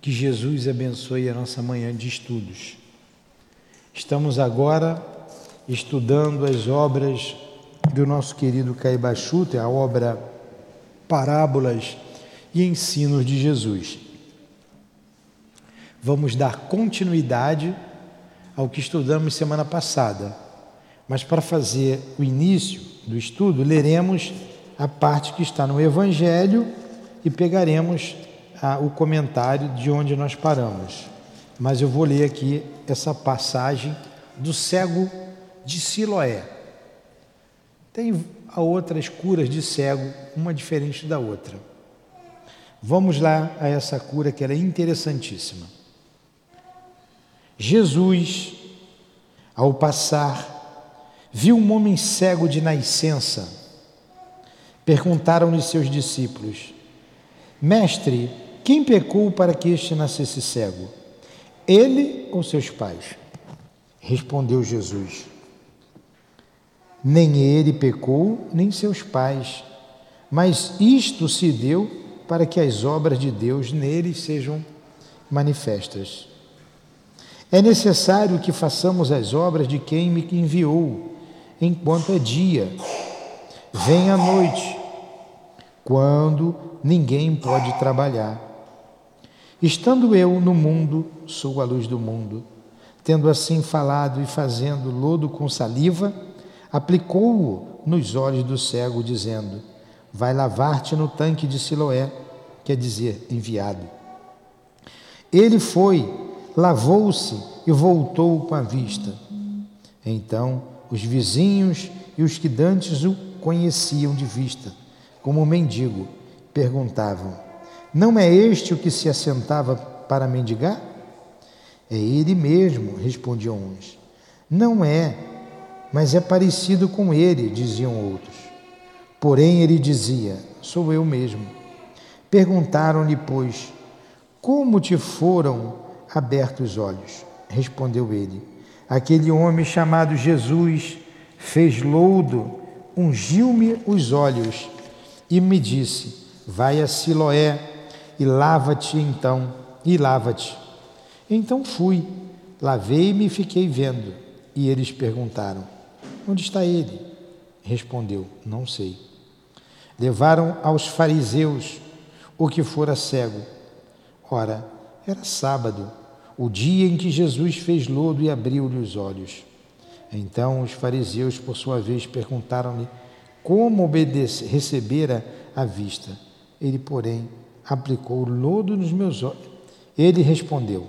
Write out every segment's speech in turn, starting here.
Que Jesus abençoe a nossa manhã de estudos. Estamos agora estudando as obras do nosso querido Caibachuta, a obra Parábolas e Ensinos de Jesus. Vamos dar continuidade ao que estudamos semana passada, mas para fazer o início do estudo, leremos a parte que está no Evangelho e pegaremos ah, o comentário de onde nós paramos. Mas eu vou ler aqui essa passagem do cego de Siloé. Tem outras curas de cego, uma diferente da outra. Vamos lá a essa cura que ela é interessantíssima. Jesus, ao passar, viu um homem cego de nascença. Perguntaram-lhe seus discípulos: Mestre, quem pecou para que este nascesse cego? Ele ou seus pais? Respondeu Jesus: Nem ele pecou, nem seus pais, mas isto se deu para que as obras de Deus nele sejam manifestas. É necessário que façamos as obras de quem me enviou, enquanto é dia. Vem a noite, quando ninguém pode trabalhar. Estando eu no mundo, sou a luz do mundo. Tendo assim falado e fazendo lodo com saliva, aplicou-o nos olhos do cego, dizendo: Vai lavar-te no tanque de Siloé, quer dizer, enviado. Ele foi, lavou-se e voltou com a vista. Então os vizinhos e os que dantes o conheciam de vista, como mendigo, perguntavam: Não é este o que se assentava para mendigar? É ele mesmo, respondiam uns. Não é, mas é parecido com ele, diziam outros. Porém ele dizia: Sou eu mesmo. Perguntaram-lhe, pois, como te foram abertos os olhos? Respondeu ele: Aquele homem chamado Jesus fez lodo, ungiu-me os olhos e me disse: Vai a Siloé e lava-te então, e lava-te. Então fui, lavei-me e fiquei vendo. E eles perguntaram: Onde está ele? Respondeu: Não sei. Levaram aos fariseus o que fora cego. Ora, era sábado, o dia em que Jesus fez lodo e abriu-lhe os olhos. Então os fariseus, por sua vez, perguntaram-lhe como obedecer, recebera a vista. Ele, porém, aplicou lodo nos meus olhos. Ele respondeu: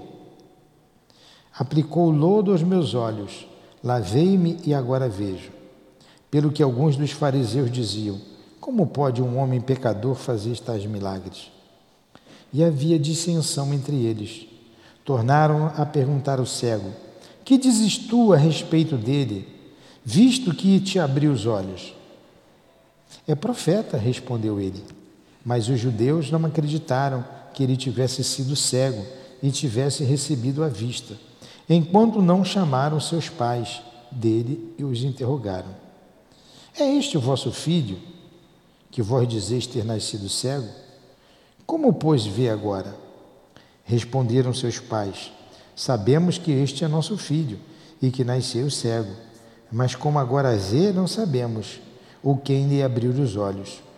Aplicou lodo aos meus olhos, lavei-me e agora vejo. Pelo que alguns dos fariseus diziam: Como pode um homem pecador fazer tais milagres? E havia dissensão entre eles. Tornaram a perguntar ao cego: Que dizes tu a respeito dele, visto que te abriu os olhos? É profeta, respondeu ele. Mas os judeus não acreditaram que ele tivesse sido cego e tivesse recebido a vista, enquanto não chamaram seus pais dele e os interrogaram: É este o vosso filho, que vós dizeis ter nascido cego? Como, pois, vê agora? Responderam seus pais: Sabemos que este é nosso filho e que nasceu cego, mas como agora vê, não sabemos o quem lhe abriu os olhos.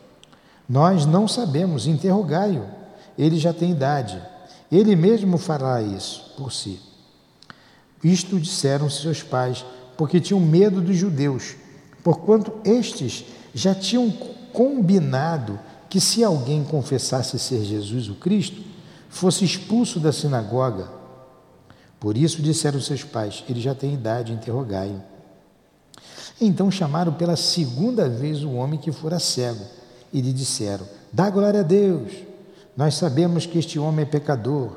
Nós não sabemos, interrogai-o. Ele já tem idade. Ele mesmo fará isso por si. Isto disseram seus pais, porque tinham medo dos judeus, porquanto estes já tinham combinado que se alguém confessasse ser Jesus o Cristo, fosse expulso da sinagoga. Por isso disseram seus pais: Ele já tem idade, interrogai-o. Então chamaram pela segunda vez o homem que fora cego e lhe disseram: Dá glória a Deus. Nós sabemos que este homem é pecador.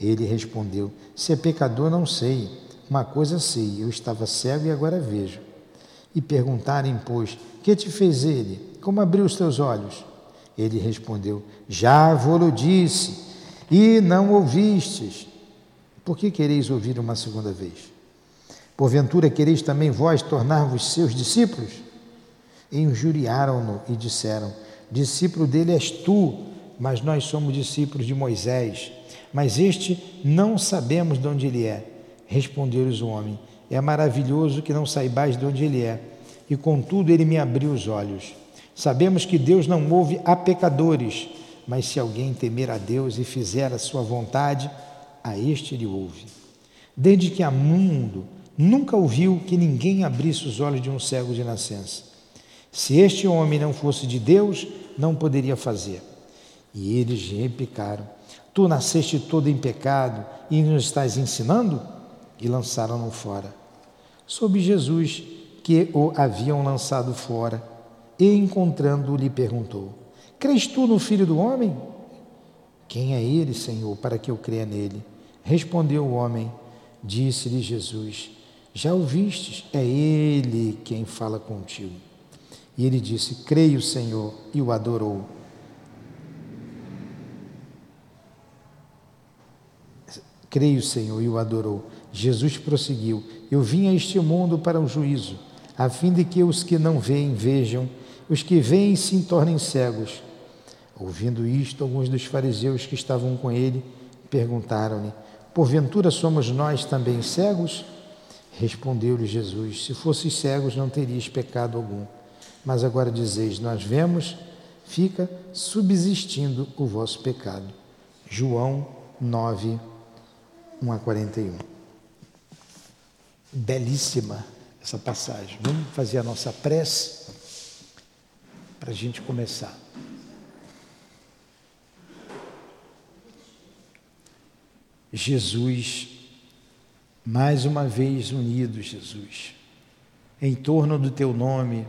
Ele respondeu: Se é pecador, não sei. Uma coisa sei: eu estava cego e agora vejo. E perguntarem, pois, que te fez ele? Como abriu os teus olhos? Ele respondeu: Já vou-lo disse, e não ouvistes. Por que quereis ouvir uma segunda vez? Porventura quereis também vós tornar-vos seus discípulos? E injuriaram-no e disseram: Discípulo dele és tu, mas nós somos discípulos de Moisés. Mas este não sabemos de onde ele é. Respondeu-lhes o homem: É maravilhoso que não saibais de onde ele é. E contudo ele me abriu os olhos. Sabemos que Deus não ouve a pecadores, mas se alguém temer a Deus e fizer a sua vontade, a este ele ouve. Desde que há mundo, nunca ouviu que ninguém abrisse os olhos de um cego de nascença. Se este homem não fosse de Deus, não poderia fazer. E eles replicaram: Tu nasceste todo em pecado e nos estás ensinando? E lançaram-no fora. Soube Jesus que o haviam lançado fora e, encontrando-o, lhe perguntou: Crês tu no Filho do Homem? Quem é ele, Senhor, para que eu creia nele? Respondeu o homem: Disse-lhe Jesus: Já ouvistes, é ele quem fala contigo. E ele disse: Creio, Senhor, e o adorou. Creio, Senhor, e o adorou. Jesus prosseguiu: Eu vim a este mundo para o juízo, a fim de que os que não veem vejam, os que veem se tornem cegos. Ouvindo isto, alguns dos fariseus que estavam com ele perguntaram-lhe: Porventura somos nós também cegos? Respondeu-lhe Jesus: Se fosses cegos, não terias pecado algum. Mas agora dizeis: Nós vemos, fica subsistindo o vosso pecado. João 9, 1 a 41. Belíssima essa passagem. Vamos fazer a nossa prece para a gente começar. Jesus, mais uma vez unidos, Jesus, em torno do teu nome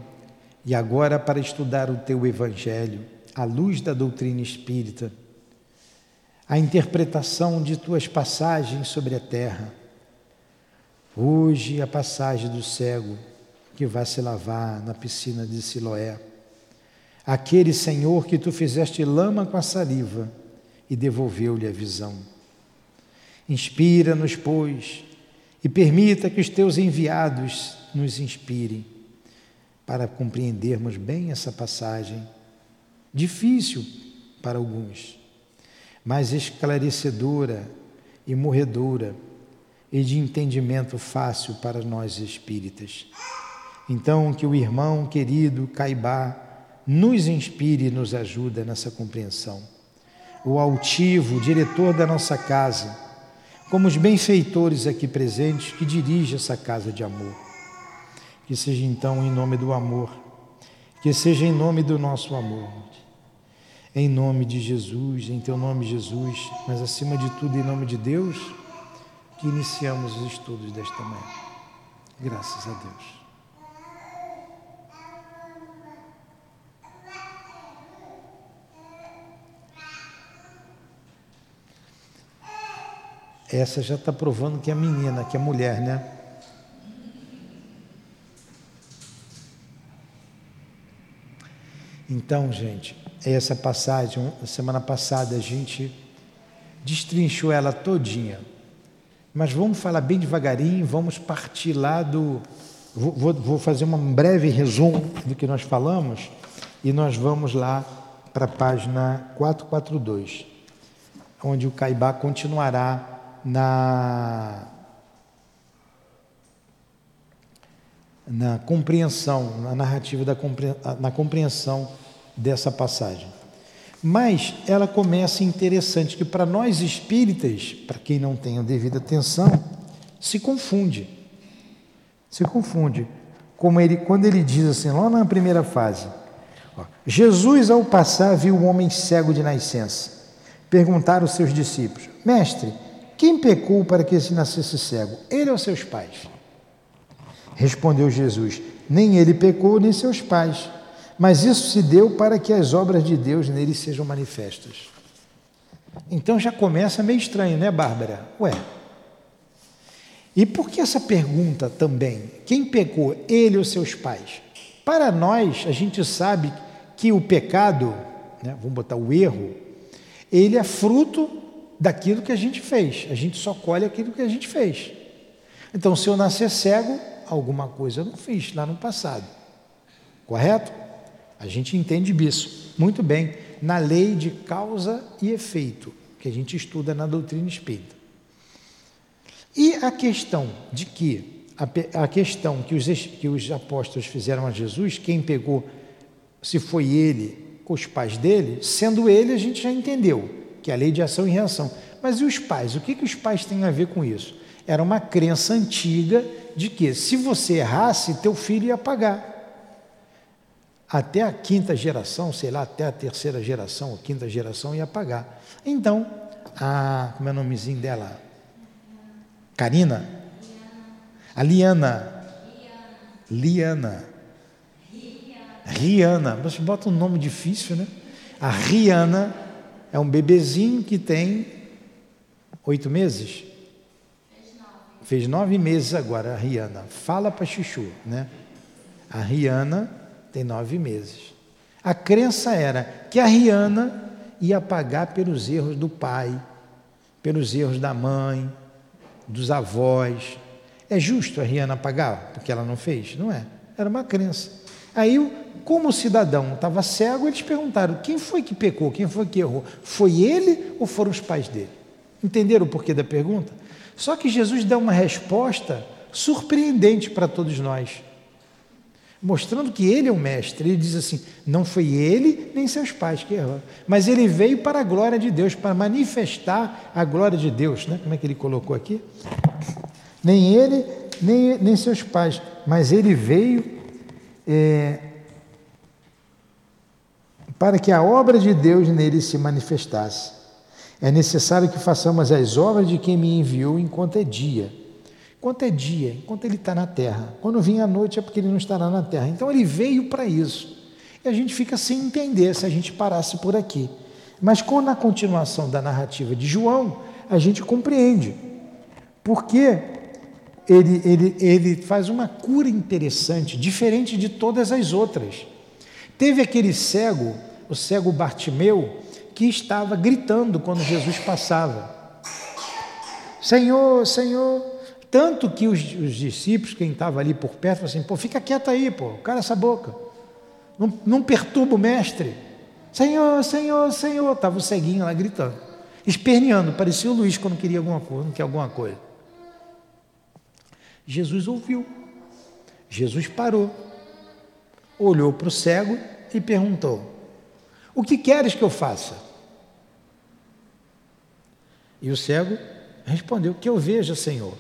e agora para estudar o teu evangelho, à luz da doutrina espírita a interpretação de tuas passagens sobre a terra. Hoje, a passagem do cego que vai se lavar na piscina de Siloé. Aquele Senhor que tu fizeste lama com a saliva e devolveu-lhe a visão. Inspira-nos, pois, e permita que os teus enviados nos inspirem para compreendermos bem essa passagem, difícil para alguns mais esclarecedora e morredora e de entendimento fácil para nós espíritas. Então, que o irmão querido Caibá nos inspire e nos ajude nessa compreensão. O altivo, diretor da nossa casa, como os benfeitores aqui presentes que dirige essa casa de amor. Que seja então em nome do amor, que seja em nome do nosso amor em nome de Jesus, em teu nome, Jesus, mas acima de tudo, em nome de Deus, que iniciamos os estudos desta manhã. Graças a Deus. Essa já está provando que é menina, que é mulher, né? Então, gente, essa passagem, semana passada a gente destrinchou ela todinha. Mas vamos falar bem devagarinho, vamos partir lá do. Vou, vou fazer um breve resumo do que nós falamos e nós vamos lá para a página 442, onde o Caibá continuará na, na compreensão, na narrativa da na compreensão dessa passagem. Mas ela começa interessante, que para nós espíritas, para quem não tem a devida atenção, se confunde. Se confunde. Como ele, quando ele diz assim, lá na primeira fase, Jesus ao passar viu um homem cego de nascença. Perguntaram os seus discípulos: Mestre, quem pecou para que esse nascesse cego? Ele ou seus pais? Respondeu Jesus: Nem ele pecou, nem seus pais mas isso se deu para que as obras de Deus nele sejam manifestas. Então já começa meio estranho, né, Bárbara? Ué. E por que essa pergunta também? Quem pecou, ele ou seus pais? Para nós, a gente sabe que o pecado, né, vamos botar o erro, ele é fruto daquilo que a gente fez. A gente só colhe aquilo que a gente fez. Então, se eu nascer cego, alguma coisa eu não fiz lá no passado. Correto? A gente entende isso. Muito bem. na lei de causa e efeito, que a gente estuda na doutrina espírita. E a questão de que, a, a questão que os, que os apóstolos fizeram a Jesus, quem pegou, se foi ele, os pais dele, sendo ele, a gente já entendeu, que é a lei de ação e reação. Mas e os pais? O que, que os pais têm a ver com isso? Era uma crença antiga de que se você errasse, teu filho ia pagar. Até a quinta geração, sei lá, até a terceira geração ou quinta geração ia pagar. Então, a, como é o nomezinho dela? Karina? A Liana. Liana. Riana. Você bota um nome difícil, né? A Riana é um bebezinho que tem oito meses. Fez nove meses agora, a Rihanna. Fala para Chuchu, né? A Rihanna tem nove meses. A crença era que a Rihanna ia pagar pelos erros do pai, pelos erros da mãe, dos avós. É justo a Rihanna pagar porque ela não fez? Não é. Era uma crença. Aí, como o cidadão estava cego, eles perguntaram: quem foi que pecou? Quem foi que errou? Foi ele ou foram os pais dele? Entenderam o porquê da pergunta? Só que Jesus dá uma resposta surpreendente para todos nós, mostrando que ele é o mestre. Ele diz assim: não foi ele nem seus pais que erraram, mas ele veio para a glória de Deus, para manifestar a glória de Deus. Né? Como é que ele colocou aqui? Nem ele, nem, nem seus pais, mas ele veio é, para que a obra de Deus nele se manifestasse. É necessário que façamos as obras de quem me enviou enquanto é dia. Enquanto é dia, enquanto ele está na terra. Quando vir a noite é porque ele não estará na terra. Então ele veio para isso. E a gente fica sem entender se a gente parasse por aqui. Mas com na continuação da narrativa de João, a gente compreende. Porque ele, ele, ele faz uma cura interessante, diferente de todas as outras. Teve aquele cego, o cego Bartimeu, que estava gritando quando Jesus passava. Senhor, Senhor. Tanto que os, os discípulos, quem estava ali por perto, falaram assim: pô, fica quieto aí, pô, cara essa boca. Não, não perturba o mestre. Senhor, Senhor, Senhor. Estava o ceguinho lá gritando, esperneando, parecia o Luiz quando queria alguma coisa, não quer alguma coisa. Jesus ouviu. Jesus parou, olhou para o cego e perguntou: o que queres que eu faça? E o cego respondeu: Que eu veja, Senhor.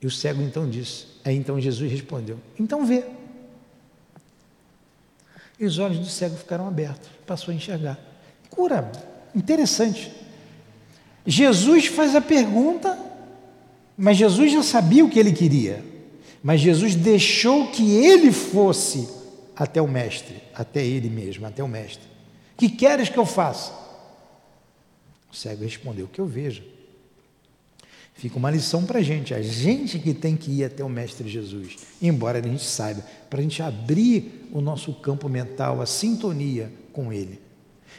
E o cego então disse: Aí então Jesus respondeu: Então vê. E os olhos do cego ficaram abertos, passou a enxergar. Cura, interessante. Jesus faz a pergunta, mas Jesus já sabia o que ele queria. Mas Jesus deixou que ele fosse até o mestre, até ele mesmo, até o mestre. Que queres que eu faça? O cego respondeu: Que eu veja. Fica uma lição para a gente, a gente que tem que ir até o Mestre Jesus, embora a gente saiba, para a gente abrir o nosso campo mental, a sintonia com Ele.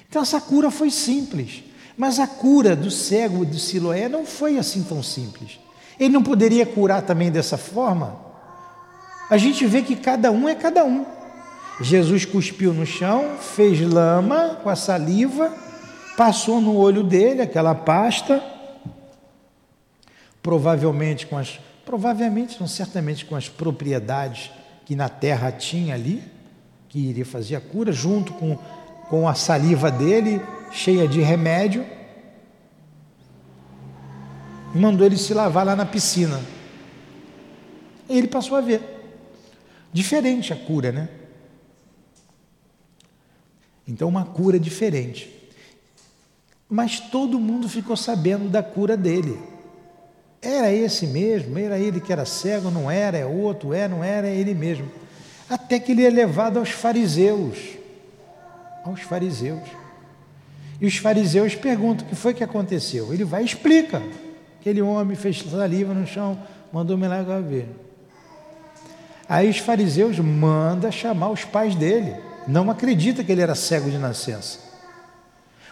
Então essa cura foi simples, mas a cura do cego de Siloé não foi assim tão simples. Ele não poderia curar também dessa forma? A gente vê que cada um é cada um. Jesus cuspiu no chão, fez lama com a saliva, passou no olho dele aquela pasta, provavelmente com as, provavelmente, não certamente com as propriedades que na terra tinha ali, que iria fazer a cura, junto com, com a saliva dele, cheia de remédio, mandou ele se lavar lá na piscina. E ele passou a ver. Diferente a cura, né? Então, uma cura diferente. Mas todo mundo ficou sabendo da cura dele. Era esse mesmo? Era ele que era cego? Não era? É outro? É? Não era? É ele mesmo. Até que ele é levado aos fariseus. Aos fariseus. E os fariseus perguntam: o que foi que aconteceu? Ele vai e explica. Aquele homem fez saliva no chão, mandou me lá ver. Aí os fariseus mandam chamar os pais dele não acredita que ele era cego de nascença.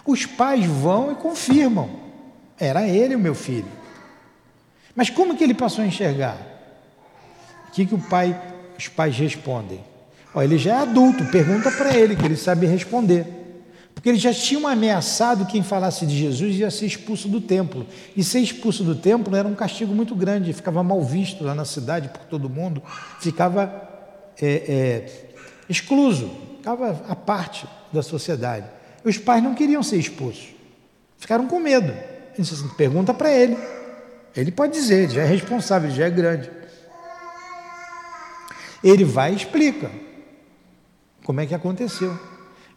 Os pais vão e confirmam: era ele o meu filho. Mas como que ele passou a enxergar? O que, que o pai, os pais respondem? Ó, ele já é adulto, pergunta para ele, que ele sabe responder. Porque eles já tinham ameaçado quem falasse de Jesus ia ser expulso do templo. E ser expulso do templo era um castigo muito grande, ficava mal visto lá na cidade por todo mundo, ficava é, é, excluso, ficava à parte da sociedade. Os pais não queriam ser expulsos, ficaram com medo. Assim, pergunta para ele. Ele pode dizer, ele já é responsável, ele já é grande. Ele vai e explica como é que aconteceu.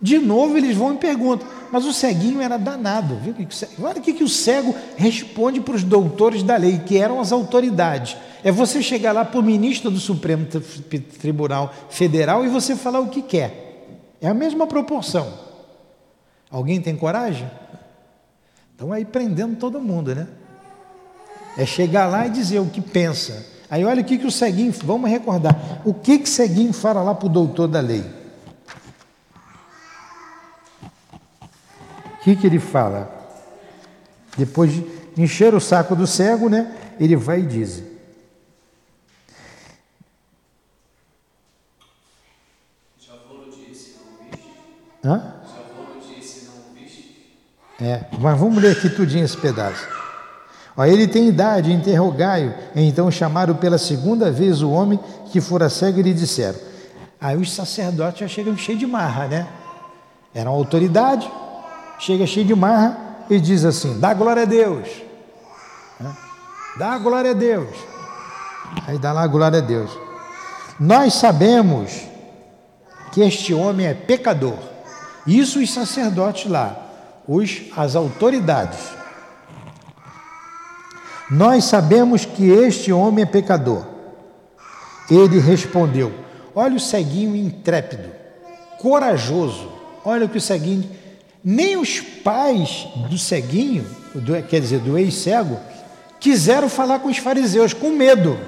De novo eles vão e perguntam, mas o ceguinho era danado. Viu? Olha o que, que o cego responde para os doutores da lei, que eram as autoridades. É você chegar lá para o ministro do Supremo Tribunal Federal e você falar o que quer. É a mesma proporção. Alguém tem coragem? Estão aí prendendo todo mundo, né? É chegar lá e dizer o que pensa. Aí olha o que, que o ceguinho, vamos recordar, o que que ceguinho fala lá para o doutor da lei? que, que ele fala? Depois de encher o saco do cego, né? Ele vai e diz. Hã? É, mas vamos ler aqui tudinho esse pedaço. Ó, ele tem idade, interrogai-o. Então chamaram pela segunda vez o homem que fora cego e lhe disseram. Aí os sacerdotes já chegam cheios de marra, né? Eram autoridade, chega cheio de marra e diz assim: dá glória a Deus. Dá glória a Deus. Aí dá lá glória a Deus. Nós sabemos que este homem é pecador. Isso os sacerdotes lá, os, as autoridades. Nós sabemos que este homem é pecador. Ele respondeu: Olha o ceguinho intrépido, corajoso. Olha o que o ceguinho nem os pais do ceguinho, do, quer dizer, do ex-cego, quiseram falar com os fariseus, com medo.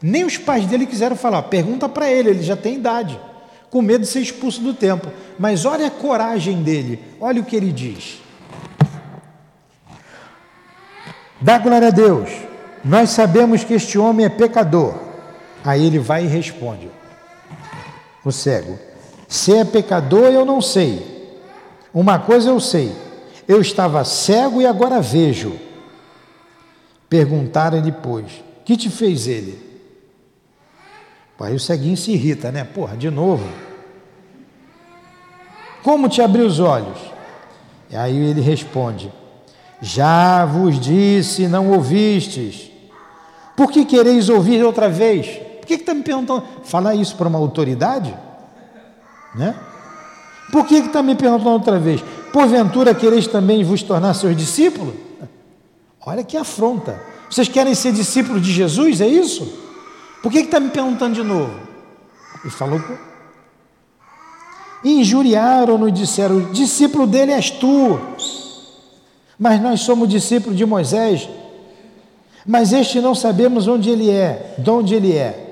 Nem os pais dele quiseram falar. Pergunta para ele, ele já tem idade, com medo de ser expulso do templo. Mas olha a coragem dele, olha o que ele diz. Dá glória a Deus, nós sabemos que este homem é pecador. Aí ele vai e responde: O cego, se é pecador, eu não sei uma coisa eu sei: eu estava cego e agora vejo. Perguntaram depois: que te fez ele? Aí o ceguinho se irrita, né? Porra, de novo. Como te abriu os olhos? E aí ele responde: Já vos disse, não ouvistes. Por que quereis ouvir outra vez? Por que está me perguntando? Falar isso para uma autoridade? Né? Por que está me perguntando outra vez? Porventura quereis também vos tornar seus discípulos? Olha que afronta. Vocês querem ser discípulos de Jesus? É isso? Por que está me perguntando de novo? Ele falou. Injuriaram-no e disseram: discípulo dele és tu. Mas nós somos discípulos de Moisés. Mas este não sabemos onde ele é, de onde ele é.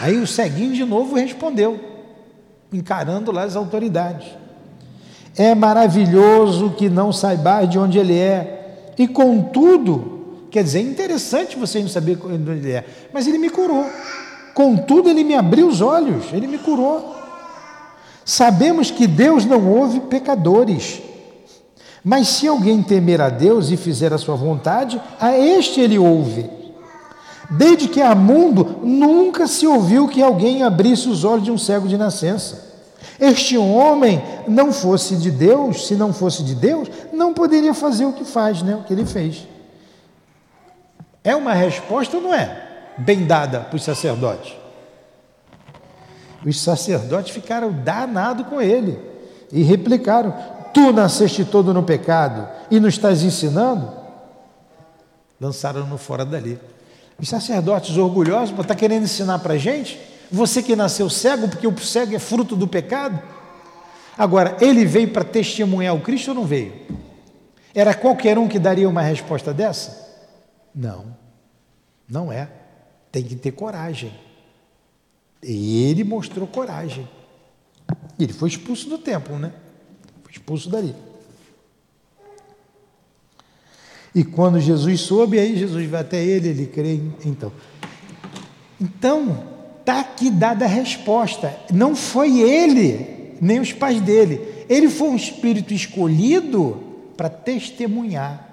Aí o ceguinho de novo respondeu encarando lá as autoridades. É maravilhoso que não saibais de onde ele é, e contudo, quer dizer, é interessante você não saber de onde ele é, mas ele me curou. Contudo, ele me abriu os olhos, ele me curou. Sabemos que Deus não ouve pecadores, mas se alguém temer a Deus e fizer a sua vontade, a este ele ouve. Desde que há mundo, nunca se ouviu que alguém abrisse os olhos de um cego de nascença. Este homem não fosse de Deus, se não fosse de Deus, não poderia fazer o que faz, né? O que ele fez. É uma resposta ou não é? Bem dada para os sacerdotes. Os sacerdotes ficaram danados com ele e replicaram: Tu nasceste todo no pecado e nos estás ensinando? Lançaram-no fora dali. Os sacerdotes orgulhosos, está querendo ensinar para a gente? Você que nasceu cego, porque o cego é fruto do pecado? Agora, ele veio para testemunhar o Cristo ou não veio? Era qualquer um que daria uma resposta dessa? Não, não é. Tem que ter coragem. E ele mostrou coragem. Ele foi expulso do templo, né? Foi expulso dali. E quando Jesus soube, aí Jesus vai até ele, ele crê. Então, então está aqui dada a resposta. Não foi ele, nem os pais dele. Ele foi um espírito escolhido para testemunhar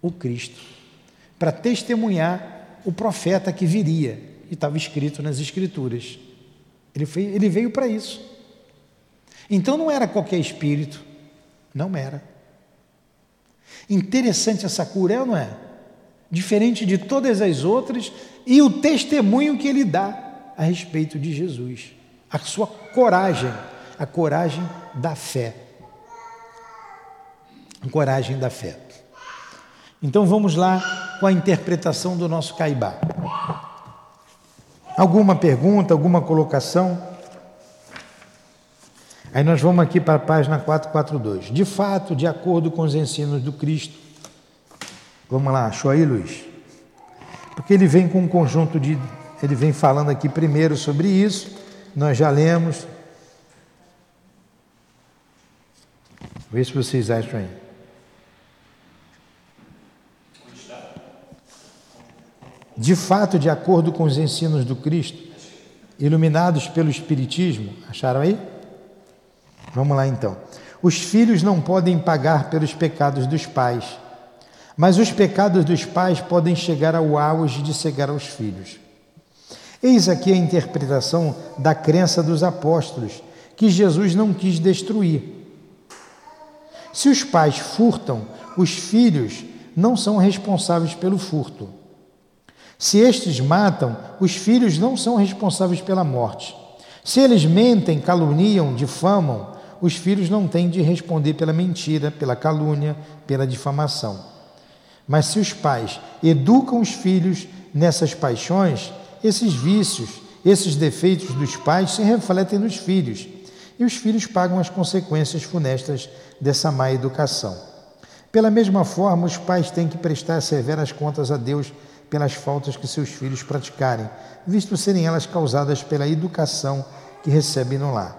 o Cristo, para testemunhar o profeta que viria, e estava escrito nas Escrituras. Ele, foi, ele veio para isso. Então não era qualquer espírito, não era. Interessante essa cura, é ou não é? Diferente de todas as outras, e o testemunho que ele dá a respeito de Jesus, a sua coragem, a coragem da fé. A coragem da fé. Então vamos lá com a interpretação do nosso Caibá. Alguma pergunta, alguma colocação? Aí nós vamos aqui para a página 442. De fato, de acordo com os ensinos do Cristo, vamos lá, achou aí, Luiz? Porque ele vem com um conjunto de. Ele vem falando aqui primeiro sobre isso, nós já lemos. Vê se vocês acham aí. De fato, de acordo com os ensinos do Cristo, iluminados pelo Espiritismo, acharam aí? Vamos lá então. Os filhos não podem pagar pelos pecados dos pais, mas os pecados dos pais podem chegar ao auge de cegar aos filhos. Eis aqui a interpretação da crença dos apóstolos, que Jesus não quis destruir. Se os pais furtam, os filhos não são responsáveis pelo furto. Se estes matam, os filhos não são responsáveis pela morte. Se eles mentem, caluniam, difamam, os filhos não têm de responder pela mentira, pela calúnia, pela difamação. Mas se os pais educam os filhos nessas paixões, esses vícios, esses defeitos dos pais se refletem nos filhos, e os filhos pagam as consequências funestas dessa má educação. Pela mesma forma, os pais têm que prestar severas contas a Deus pelas faltas que seus filhos praticarem, visto serem elas causadas pela educação que recebem no lar.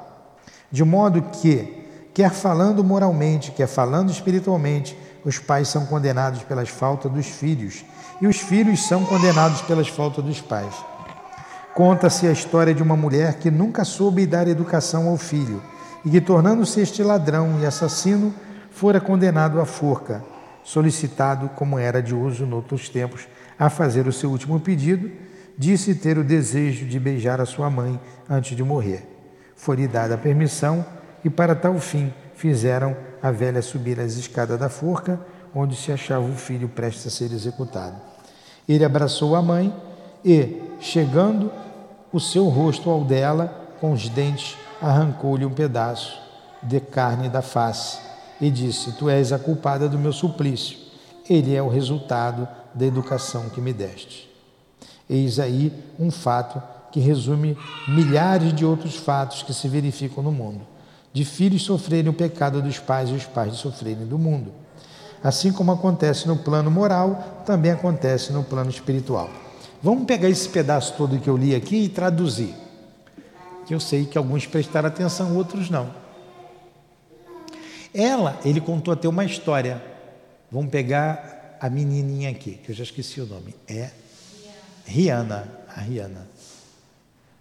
De modo que, quer falando moralmente, quer falando espiritualmente, os pais são condenados pelas faltas dos filhos e os filhos são condenados pelas faltas dos pais. Conta-se a história de uma mulher que nunca soube dar educação ao filho e que, tornando-se este ladrão e assassino, fora condenado à forca, solicitado, como era de uso noutros tempos, a fazer o seu último pedido, disse ter o desejo de beijar a sua mãe antes de morrer. Foi-lhe dada a permissão e, para tal fim, fizeram a velha subir as escadas da forca, onde se achava o filho prestes a ser executado. Ele abraçou a mãe e, chegando o seu rosto ao dela, com os dentes, arrancou-lhe um pedaço de carne da face e disse: Tu és a culpada do meu suplício. Ele é o resultado da educação que me deste. Eis aí um fato que resume milhares de outros fatos que se verificam no mundo, de filhos sofrerem o pecado dos pais e os pais sofrerem do mundo. Assim como acontece no plano moral, também acontece no plano espiritual. Vamos pegar esse pedaço todo que eu li aqui e traduzir. Que eu sei que alguns prestaram atenção, outros não. Ela, ele contou até uma história. Vamos pegar a menininha aqui, que eu já esqueci o nome. É Rihanna, a Rihanna.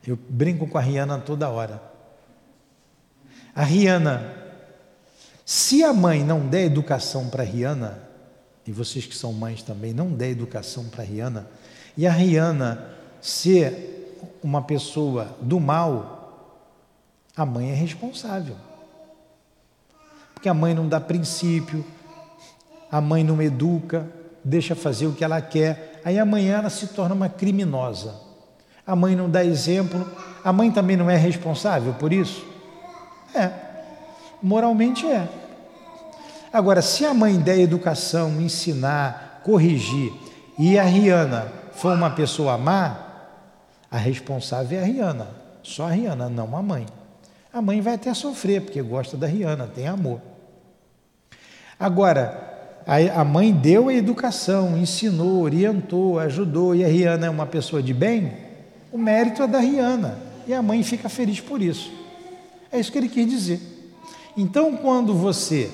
Eu brinco com a Rihanna toda hora. A Rihanna, se a mãe não der educação para a Rihanna, e vocês que são mães também, não der educação para a Rihanna, e a Rihanna ser uma pessoa do mal, a mãe é responsável. Porque a mãe não dá princípio, a mãe não educa, deixa fazer o que ela quer, aí amanhã ela se torna uma criminosa a mãe não dá exemplo, a mãe também não é responsável por isso? É, moralmente é. Agora, se a mãe der educação, ensinar, corrigir, e a Rihanna for uma pessoa má, a responsável é a Rihanna, só a Rihanna, não a mãe. A mãe vai até sofrer, porque gosta da Rihanna, tem amor. Agora, a mãe deu a educação, ensinou, orientou, ajudou, e a Rihanna é uma pessoa de bem, o mérito é da Rihanna e a mãe fica feliz por isso. É isso que ele quis dizer. Então, quando você,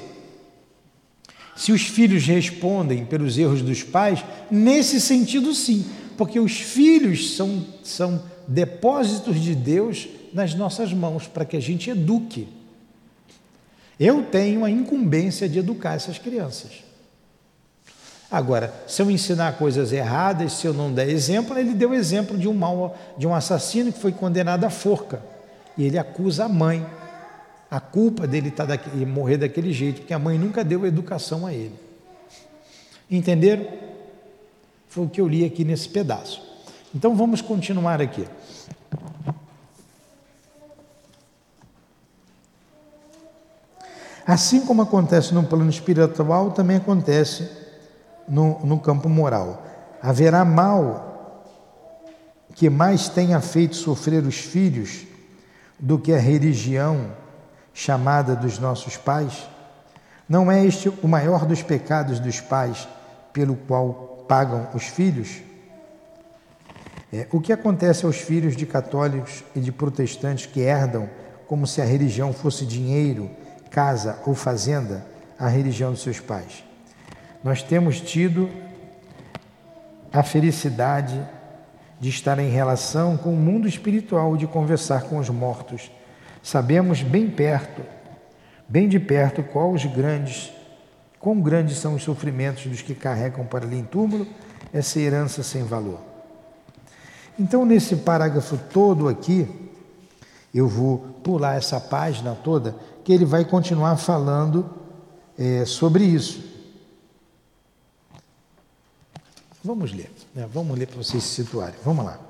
se os filhos respondem pelos erros dos pais, nesse sentido sim, porque os filhos são, são depósitos de Deus nas nossas mãos para que a gente eduque. Eu tenho a incumbência de educar essas crianças. Agora, se eu ensinar coisas erradas, se eu não der exemplo, ele deu exemplo de um mal, de um assassino que foi condenado à forca. E ele acusa a mãe. A culpa dele tá daqui, morrer daquele jeito, porque a mãe nunca deu educação a ele. Entenderam? Foi o que eu li aqui nesse pedaço. Então vamos continuar aqui. Assim como acontece no plano espiritual, também acontece no, no campo moral. Haverá mal que mais tenha feito sofrer os filhos do que a religião chamada dos nossos pais? Não é este o maior dos pecados dos pais pelo qual pagam os filhos? É, o que acontece aos filhos de católicos e de protestantes que herdam como se a religião fosse dinheiro, casa ou fazenda, a religião dos seus pais? Nós temos tido a felicidade de estar em relação com o mundo espiritual, de conversar com os mortos. Sabemos bem perto, bem de perto, qual os grandes, quão grandes são os sofrimentos dos que carregam para ali em túmulo essa herança sem valor. Então, nesse parágrafo todo aqui, eu vou pular essa página toda, que ele vai continuar falando é, sobre isso. Vamos ler, né? vamos ler para vocês se situarem. Vamos lá.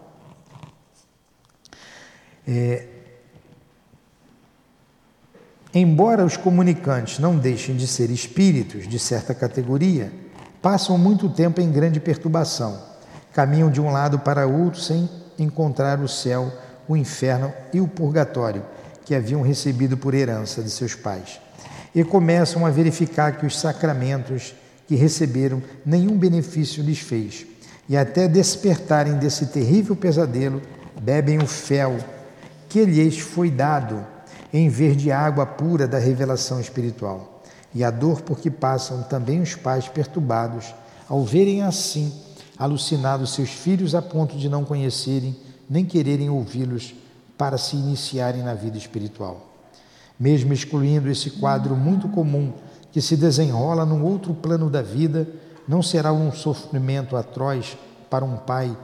É, embora os comunicantes não deixem de ser espíritos de certa categoria, passam muito tempo em grande perturbação, caminham de um lado para outro sem encontrar o céu, o inferno e o purgatório que haviam recebido por herança de seus pais, e começam a verificar que os sacramentos que receberam nenhum benefício lhes fez, e até despertarem desse terrível pesadelo, bebem o fel que lhes foi dado, em vez de água pura da revelação espiritual. E a dor por que passam também os pais perturbados, ao verem assim alucinados seus filhos a ponto de não conhecerem nem quererem ouvi-los para se iniciarem na vida espiritual. Mesmo excluindo esse quadro muito comum que se desenrola num outro plano da vida, não será um sofrimento atroz para um pai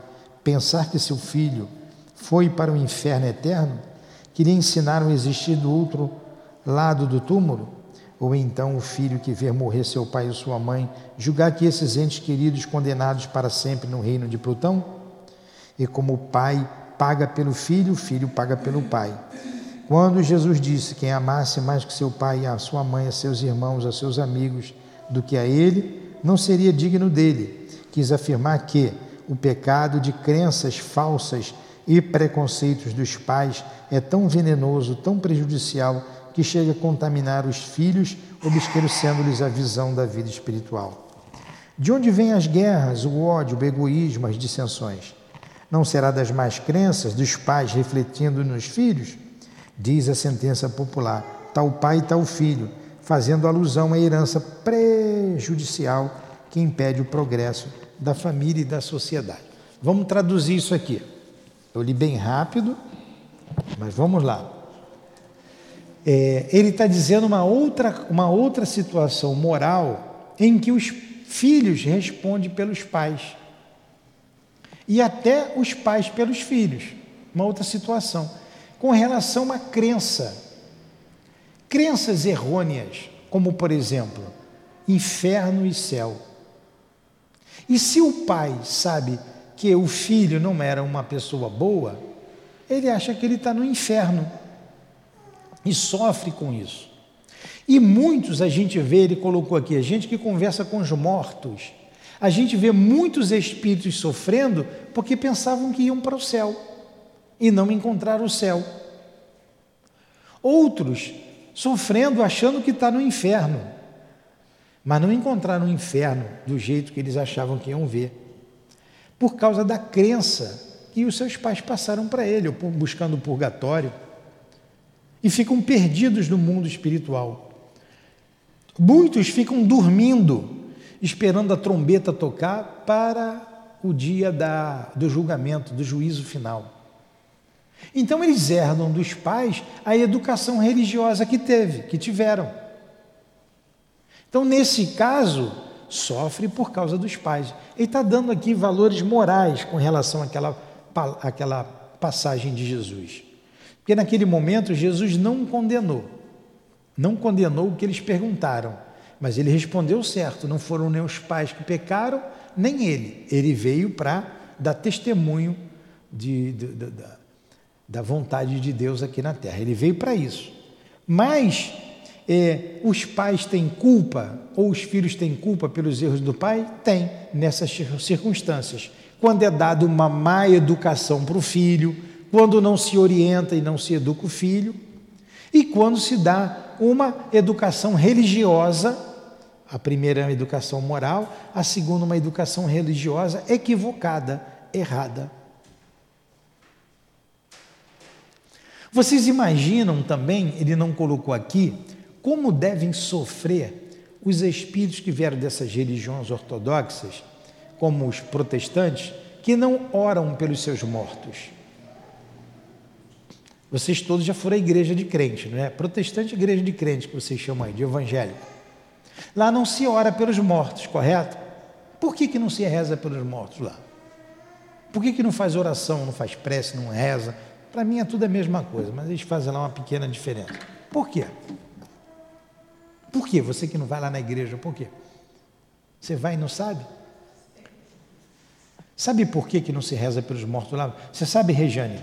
pensar que seu filho foi para o inferno eterno? Queria ensinar a existir do outro lado do túmulo? Ou então o filho que vê morrer seu pai e sua mãe, julgar que esses entes queridos condenados para sempre no reino de Plutão? E como o pai paga pelo filho, o filho paga pelo pai. Quando Jesus disse: Quem amasse mais que seu pai, a sua mãe, a seus irmãos, a seus amigos, do que a ele, não seria digno dele. Quis afirmar que o pecado de crenças falsas e preconceitos dos pais é tão venenoso, tão prejudicial, que chega a contaminar os filhos, obscurecendo-lhes a visão da vida espiritual. De onde vêm as guerras, o ódio, o egoísmo, as dissensões? Não será das más crenças dos pais refletindo nos filhos? Diz a sentença popular, tal pai, tal filho, fazendo alusão à herança prejudicial que impede o progresso da família e da sociedade. Vamos traduzir isso aqui. Eu li bem rápido, mas vamos lá. É, ele está dizendo uma outra, uma outra situação moral em que os filhos respondem pelos pais. E até os pais pelos filhos. Uma outra situação com relação a crença. Crenças errôneas, como por exemplo, inferno e céu. E se o pai sabe que o filho não era uma pessoa boa, ele acha que ele está no inferno e sofre com isso. E muitos a gente vê, ele colocou aqui, a gente que conversa com os mortos, a gente vê muitos espíritos sofrendo porque pensavam que iam para o céu e não encontrar o céu. Outros sofrendo, achando que está no inferno, mas não encontraram o inferno do jeito que eles achavam que iam ver, por causa da crença que os seus pais passaram para ele, buscando o purgatório, e ficam perdidos no mundo espiritual. Muitos ficam dormindo, esperando a trombeta tocar para o dia da, do julgamento, do juízo final. Então eles herdam dos pais a educação religiosa que teve, que tiveram. Então, nesse caso, sofre por causa dos pais. Ele está dando aqui valores morais com relação àquela, àquela passagem de Jesus. Porque naquele momento Jesus não condenou, não condenou o que eles perguntaram, mas ele respondeu certo: não foram nem os pais que pecaram, nem ele. Ele veio para dar testemunho de, de, de, da vontade de Deus aqui na terra. Ele veio para isso. Mas é, os pais têm culpa ou os filhos têm culpa pelos erros do pai? Tem, nessas circunstâncias. Quando é dado uma má educação para o filho, quando não se orienta e não se educa o filho, e quando se dá uma educação religiosa, a primeira é uma educação moral, a segunda uma educação religiosa equivocada, errada. Vocês imaginam também, ele não colocou aqui, como devem sofrer os espíritos que vieram dessas religiões ortodoxas, como os protestantes, que não oram pelos seus mortos. Vocês todos já foram à igreja de crente, não é? Protestante, igreja de crente, que vocês chamam aí, de evangélico. Lá não se ora pelos mortos, correto? Por que, que não se reza pelos mortos lá? Por que, que não faz oração, não faz prece, não reza? Para mim é tudo a mesma coisa, mas eles fazem lá uma pequena diferença. Por quê? Por quê? Você que não vai lá na igreja, por quê? Você vai e não sabe? Sabe por que, que não se reza pelos mortos lá? Você sabe, Rejane?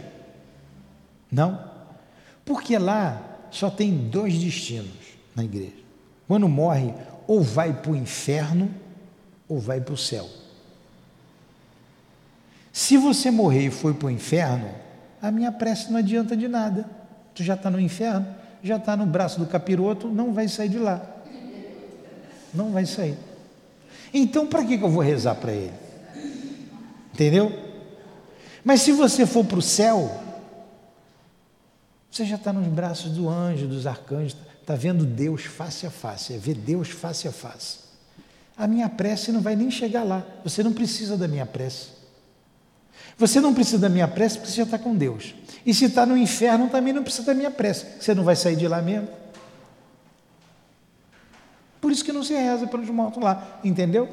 Não? Porque lá só tem dois destinos na igreja. Quando morre, ou vai para o inferno ou vai para o céu. Se você morrer e foi para o inferno, a minha prece não adianta de nada. Tu já está no inferno, já está no braço do capiroto, não vai sair de lá. Não vai sair. Então, para que, eu vou rezar para ele? Entendeu? Mas se você for para o céu, você já está nos braços do anjo, dos arcanjos, está vendo Deus face a face, é ver Deus face a face. A minha prece não vai nem chegar lá, você não precisa da minha prece. Você não precisa da minha prece porque você já está com Deus. E se está no inferno, também não precisa da minha prece. Você não vai sair de lá mesmo. Por isso que não se reza pelos mortos lá, entendeu?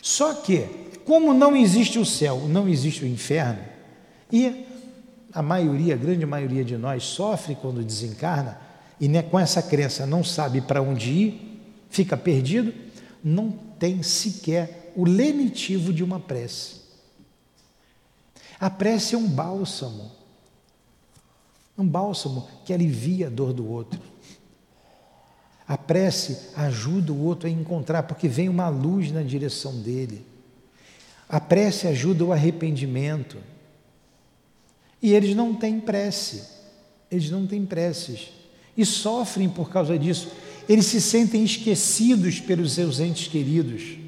Só que, como não existe o céu, não existe o inferno, e a maioria, a grande maioria de nós sofre quando desencarna, e né, com essa crença não sabe para onde ir, fica perdido, não tem sequer o lenitivo de uma prece. A prece é um bálsamo. Um bálsamo que alivia a dor do outro. A prece ajuda o outro a encontrar, porque vem uma luz na direção dele. A prece ajuda o arrependimento. E eles não têm prece. Eles não têm preces. E sofrem por causa disso. Eles se sentem esquecidos pelos seus entes queridos.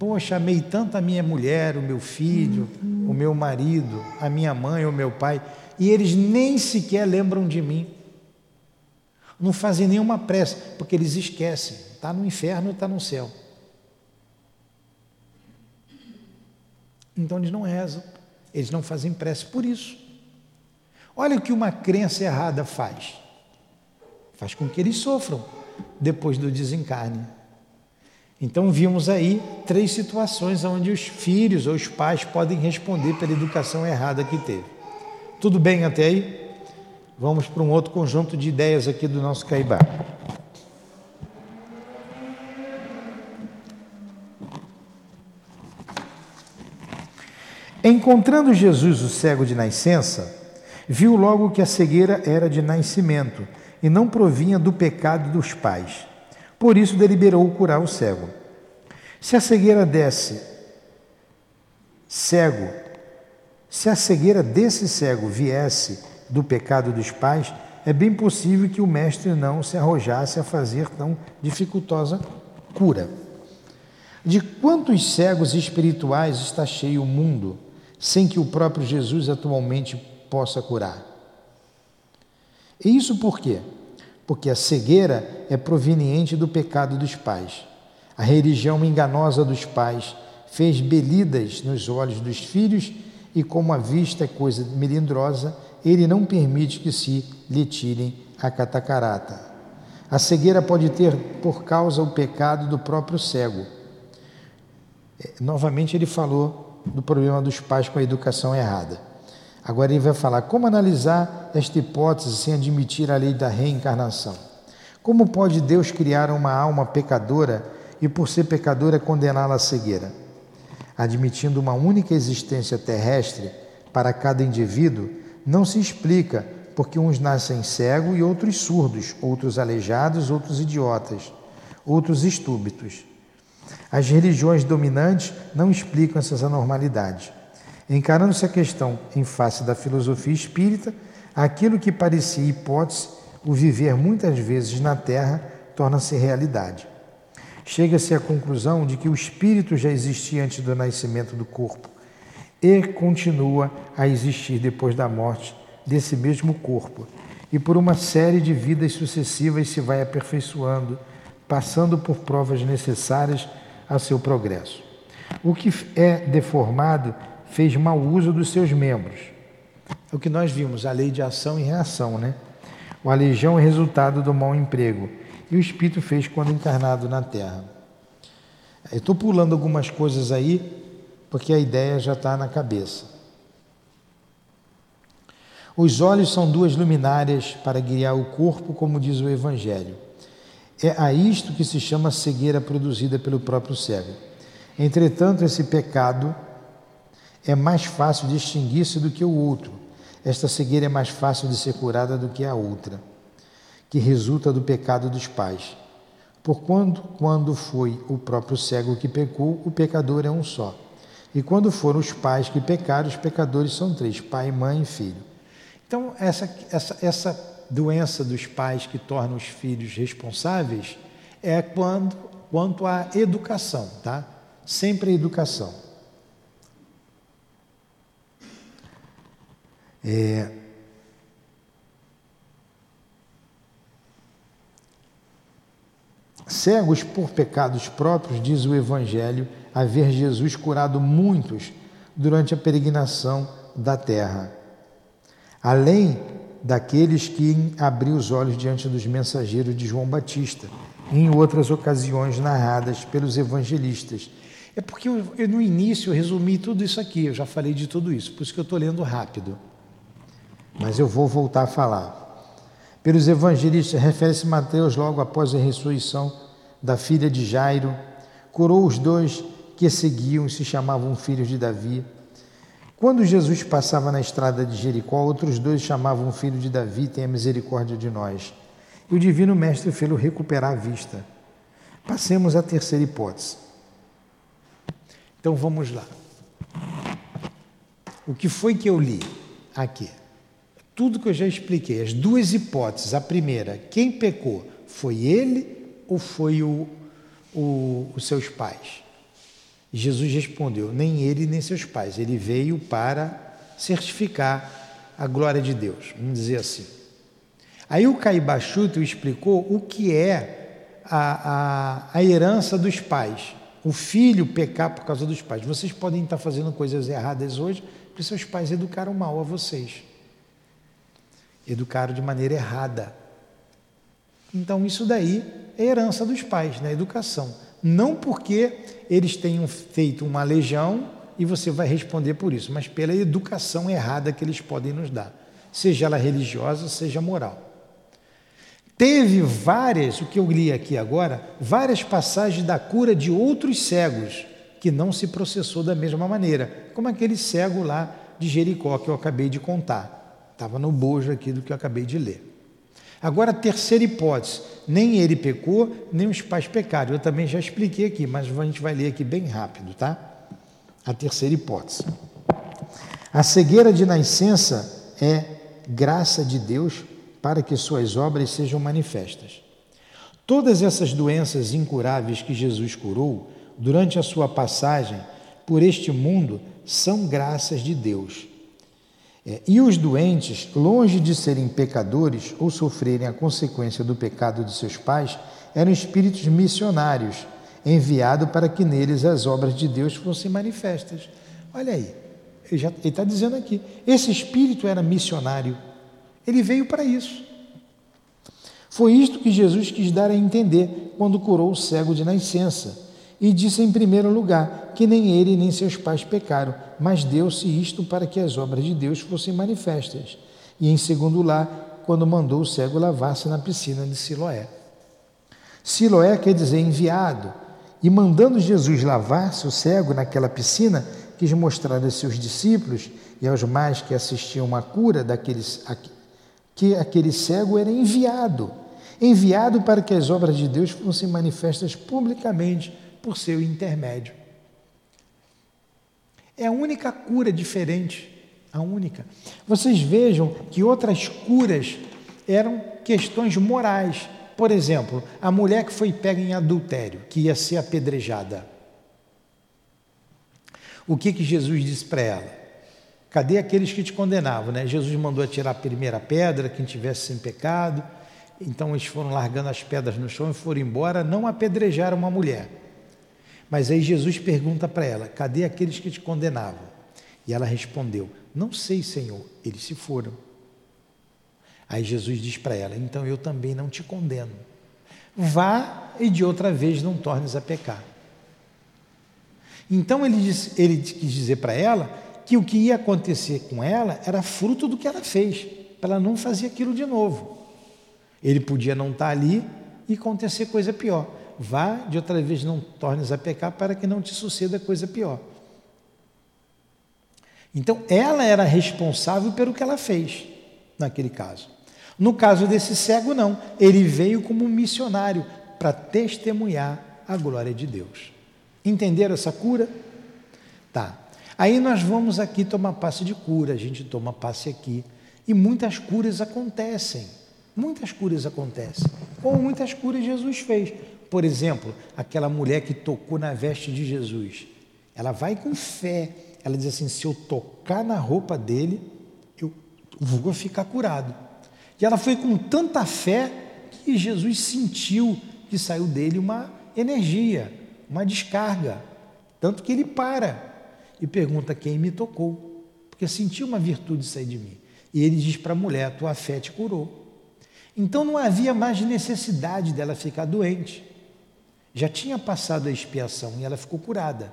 Poxa, amei tanto a minha mulher, o meu filho, o meu marido, a minha mãe, o meu pai, e eles nem sequer lembram de mim. Não fazem nenhuma prece, porque eles esquecem. Está no inferno, está no céu. Então eles não rezam, eles não fazem prece por isso. Olha o que uma crença errada faz. Faz com que eles sofram depois do desencarne. Então vimos aí três situações onde os filhos ou os pais podem responder pela educação errada que teve. Tudo bem até aí? Vamos para um outro conjunto de ideias aqui do nosso Caibá. Encontrando Jesus o cego de nascença, viu logo que a cegueira era de nascimento e não provinha do pecado dos pais por isso deliberou curar o cego. Se a cegueira desse cego, se a cegueira desse cego viesse do pecado dos pais, é bem possível que o mestre não se arrojasse a fazer tão dificultosa cura. De quantos cegos espirituais está cheio o mundo, sem que o próprio Jesus atualmente possa curar? E isso por quê? Porque a cegueira é proveniente do pecado dos pais. A religião enganosa dos pais fez belidas nos olhos dos filhos e como a vista é coisa melindrosa, ele não permite que se lhe tirem a catacarata. A cegueira pode ter por causa o pecado do próprio cego. É, novamente ele falou do problema dos pais com a educação errada. Agora ele vai falar como analisar esta hipótese sem admitir a lei da reencarnação. Como pode Deus criar uma alma pecadora e, por ser pecadora, condená-la à cegueira? Admitindo uma única existência terrestre para cada indivíduo, não se explica porque uns nascem cegos e outros surdos, outros aleijados, outros idiotas, outros estúpidos. As religiões dominantes não explicam essas anormalidades. Encarando-se a questão em face da filosofia espírita, aquilo que parecia hipótese, o viver muitas vezes na Terra, torna-se realidade. Chega-se à conclusão de que o espírito já existia antes do nascimento do corpo e continua a existir depois da morte desse mesmo corpo. E por uma série de vidas sucessivas se vai aperfeiçoando, passando por provas necessárias a seu progresso. O que é deformado fez mau uso dos seus membros. É o que nós vimos, a lei de ação e reação, né? O aleijão é resultado do mau emprego. E o espírito fez quando encarnado na Terra. Eu estou pulando algumas coisas aí, porque a ideia já está na cabeça. Os olhos são duas luminárias para guiar o corpo, como diz o Evangelho. É a isto que se chama cegueira produzida pelo próprio cego. Entretanto, esse pecado é mais fácil distinguir-se do que o outro. Esta cegueira é mais fácil de ser curada do que a outra, que resulta do pecado dos pais. Por quando, foi o próprio cego que pecou, o pecador é um só. E quando foram os pais que pecaram, os pecadores são três: pai, mãe e filho. Então, essa, essa, essa doença dos pais que tornam os filhos responsáveis é quando, quanto à educação, tá? Sempre a educação. É, Cegos por pecados próprios, diz o Evangelho, haver Jesus curado muitos durante a peregrinação da terra, além daqueles que abriu os olhos diante dos mensageiros de João Batista, em outras ocasiões narradas pelos evangelistas. É porque eu, eu, no início eu resumi tudo isso aqui, eu já falei de tudo isso, por isso que eu estou lendo rápido mas eu vou voltar a falar. Pelos evangelistas, refere-se Mateus logo após a ressurreição da filha de Jairo, curou os dois que seguiam e se chamavam filhos de Davi. Quando Jesus passava na estrada de Jericó, outros dois chamavam filho de Davi, tenha misericórdia de nós. E o divino mestre fez-o recuperar a vista. Passemos à terceira hipótese. Então vamos lá. O que foi que eu li aqui? Tudo que eu já expliquei, as duas hipóteses. A primeira, quem pecou? Foi ele ou foi o, o, os seus pais? Jesus respondeu: nem ele nem seus pais. Ele veio para certificar a glória de Deus, vamos dizer assim. Aí o Caibachuto explicou o que é a, a, a herança dos pais. O filho pecar por causa dos pais. Vocês podem estar fazendo coisas erradas hoje porque seus pais educaram mal a vocês educaram de maneira errada. Então, isso daí é herança dos pais, na né? educação. Não porque eles tenham feito uma legião e você vai responder por isso, mas pela educação errada que eles podem nos dar, seja ela religiosa, seja moral. Teve várias, o que eu li aqui agora, várias passagens da cura de outros cegos que não se processou da mesma maneira, como aquele cego lá de Jericó que eu acabei de contar. Estava no bojo aqui do que eu acabei de ler. Agora, a terceira hipótese: nem ele pecou, nem os pais pecaram. Eu também já expliquei aqui, mas a gente vai ler aqui bem rápido, tá? A terceira hipótese. A cegueira de nascença é graça de Deus para que suas obras sejam manifestas. Todas essas doenças incuráveis que Jesus curou durante a sua passagem por este mundo são graças de Deus é, e os doentes, longe de serem pecadores ou sofrerem a consequência do pecado de seus pais, eram espíritos missionários, enviados para que neles as obras de Deus fossem manifestas. Olha aí, Ele está dizendo aqui: esse espírito era missionário. Ele veio para isso. Foi isto que Jesus quis dar a entender quando curou o cego de nascença. E disse em primeiro lugar que nem ele nem seus pais pecaram, mas deu-se isto para que as obras de Deus fossem manifestas. E em segundo lugar, quando mandou o cego lavar-se na piscina de Siloé. Siloé quer dizer enviado. E mandando Jesus lavar-se o cego naquela piscina, quis mostrar a seus discípulos e aos mais que assistiam à cura daqueles, que aquele cego era enviado enviado para que as obras de Deus fossem manifestas publicamente por seu intermédio. É a única cura diferente, a única. Vocês vejam que outras curas eram questões morais. Por exemplo, a mulher que foi pega em adultério, que ia ser apedrejada. O que, que Jesus disse para ela? Cadê aqueles que te condenavam? Né? Jesus mandou atirar a primeira pedra, quem tivesse sem pecado. Então eles foram largando as pedras no chão e foram embora, não apedrejaram uma mulher. Mas aí Jesus pergunta para ela: cadê aqueles que te condenavam? E ela respondeu: Não sei, Senhor, eles se foram. Aí Jesus diz para ela: Então eu também não te condeno. Vá e de outra vez não tornes a pecar. Então ele, ele quis dizer para ela que o que ia acontecer com ela era fruto do que ela fez, para ela não fazer aquilo de novo. Ele podia não estar ali e acontecer coisa pior. Vá, de outra vez não tornes a pecar para que não te suceda coisa pior. Então, ela era responsável pelo que ela fez, naquele caso. No caso desse cego, não. Ele veio como missionário para testemunhar a glória de Deus. Entenderam essa cura? Tá. Aí nós vamos aqui tomar passe de cura, a gente toma passe aqui. E muitas curas acontecem. Muitas curas acontecem, como muitas curas Jesus fez. Por exemplo, aquela mulher que tocou na veste de Jesus. Ela vai com fé. Ela diz assim: se eu tocar na roupa dele, eu vou ficar curado. E ela foi com tanta fé que Jesus sentiu que saiu dele uma energia, uma descarga. Tanto que ele para e pergunta quem me tocou, porque sentiu uma virtude sair de mim. E ele diz para a mulher: tua fé te curou. Então não havia mais necessidade dela ficar doente. Já tinha passado a expiação e ela ficou curada.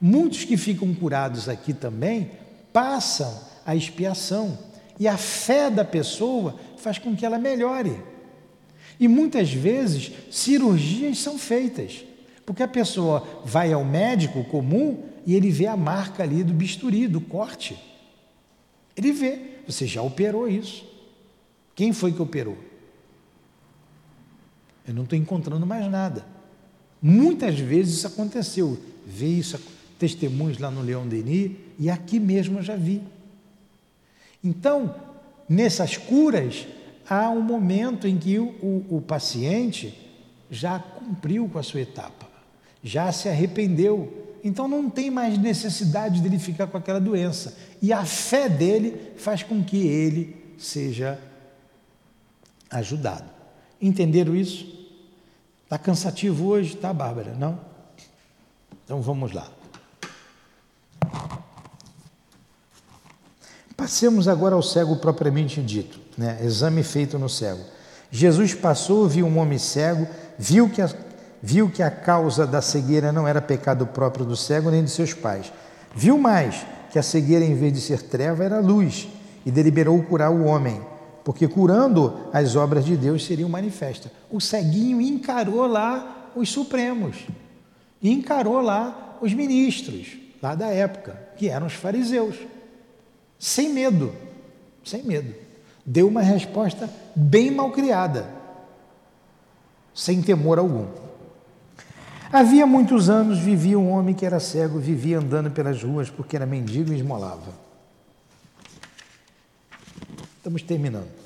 Muitos que ficam curados aqui também passam a expiação e a fé da pessoa faz com que ela melhore. E muitas vezes cirurgias são feitas, porque a pessoa vai ao médico comum e ele vê a marca ali do bisturi, do corte. Ele vê, você já operou isso. Quem foi que operou? Eu não estou encontrando mais nada. Muitas vezes isso aconteceu. Vi isso, testemunhos lá no Leão Denis, e aqui mesmo eu já vi. Então, nessas curas, há um momento em que o, o, o paciente já cumpriu com a sua etapa, já se arrependeu. Então não tem mais necessidade dele ficar com aquela doença. E a fé dele faz com que ele seja ajudado. Entenderam isso? Está cansativo hoje, tá, Bárbara? Não? Então vamos lá. Passemos agora ao cego propriamente dito, né? exame feito no cego. Jesus passou, viu um homem cego, viu que, a, viu que a causa da cegueira não era pecado próprio do cego nem de seus pais. Viu mais que a cegueira, em vez de ser treva, era luz, e deliberou curar o homem porque curando as obras de Deus seriam manifestas. O ceguinho encarou lá os supremos, encarou lá os ministros, lá da época, que eram os fariseus, sem medo, sem medo. Deu uma resposta bem mal criada, sem temor algum. Havia muitos anos vivia um homem que era cego, vivia andando pelas ruas porque era mendigo e esmolava. Estamos terminando.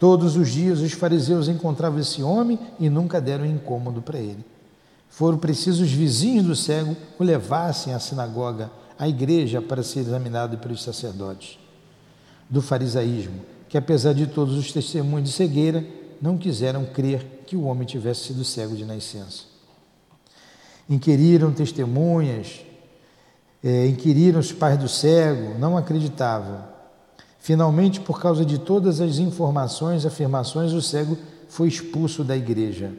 Todos os dias os fariseus encontravam esse homem e nunca deram incômodo para ele. Foram precisos os vizinhos do cego o levassem à sinagoga, à igreja, para ser examinado pelos sacerdotes do farisaísmo, que apesar de todos os testemunhos de cegueira, não quiseram crer que o homem tivesse sido cego de nascença. Inquiriram testemunhas É, inquiriram os pais do cego, não acreditavam. Finalmente, por causa de todas as informações, afirmações, o cego foi expulso da igreja.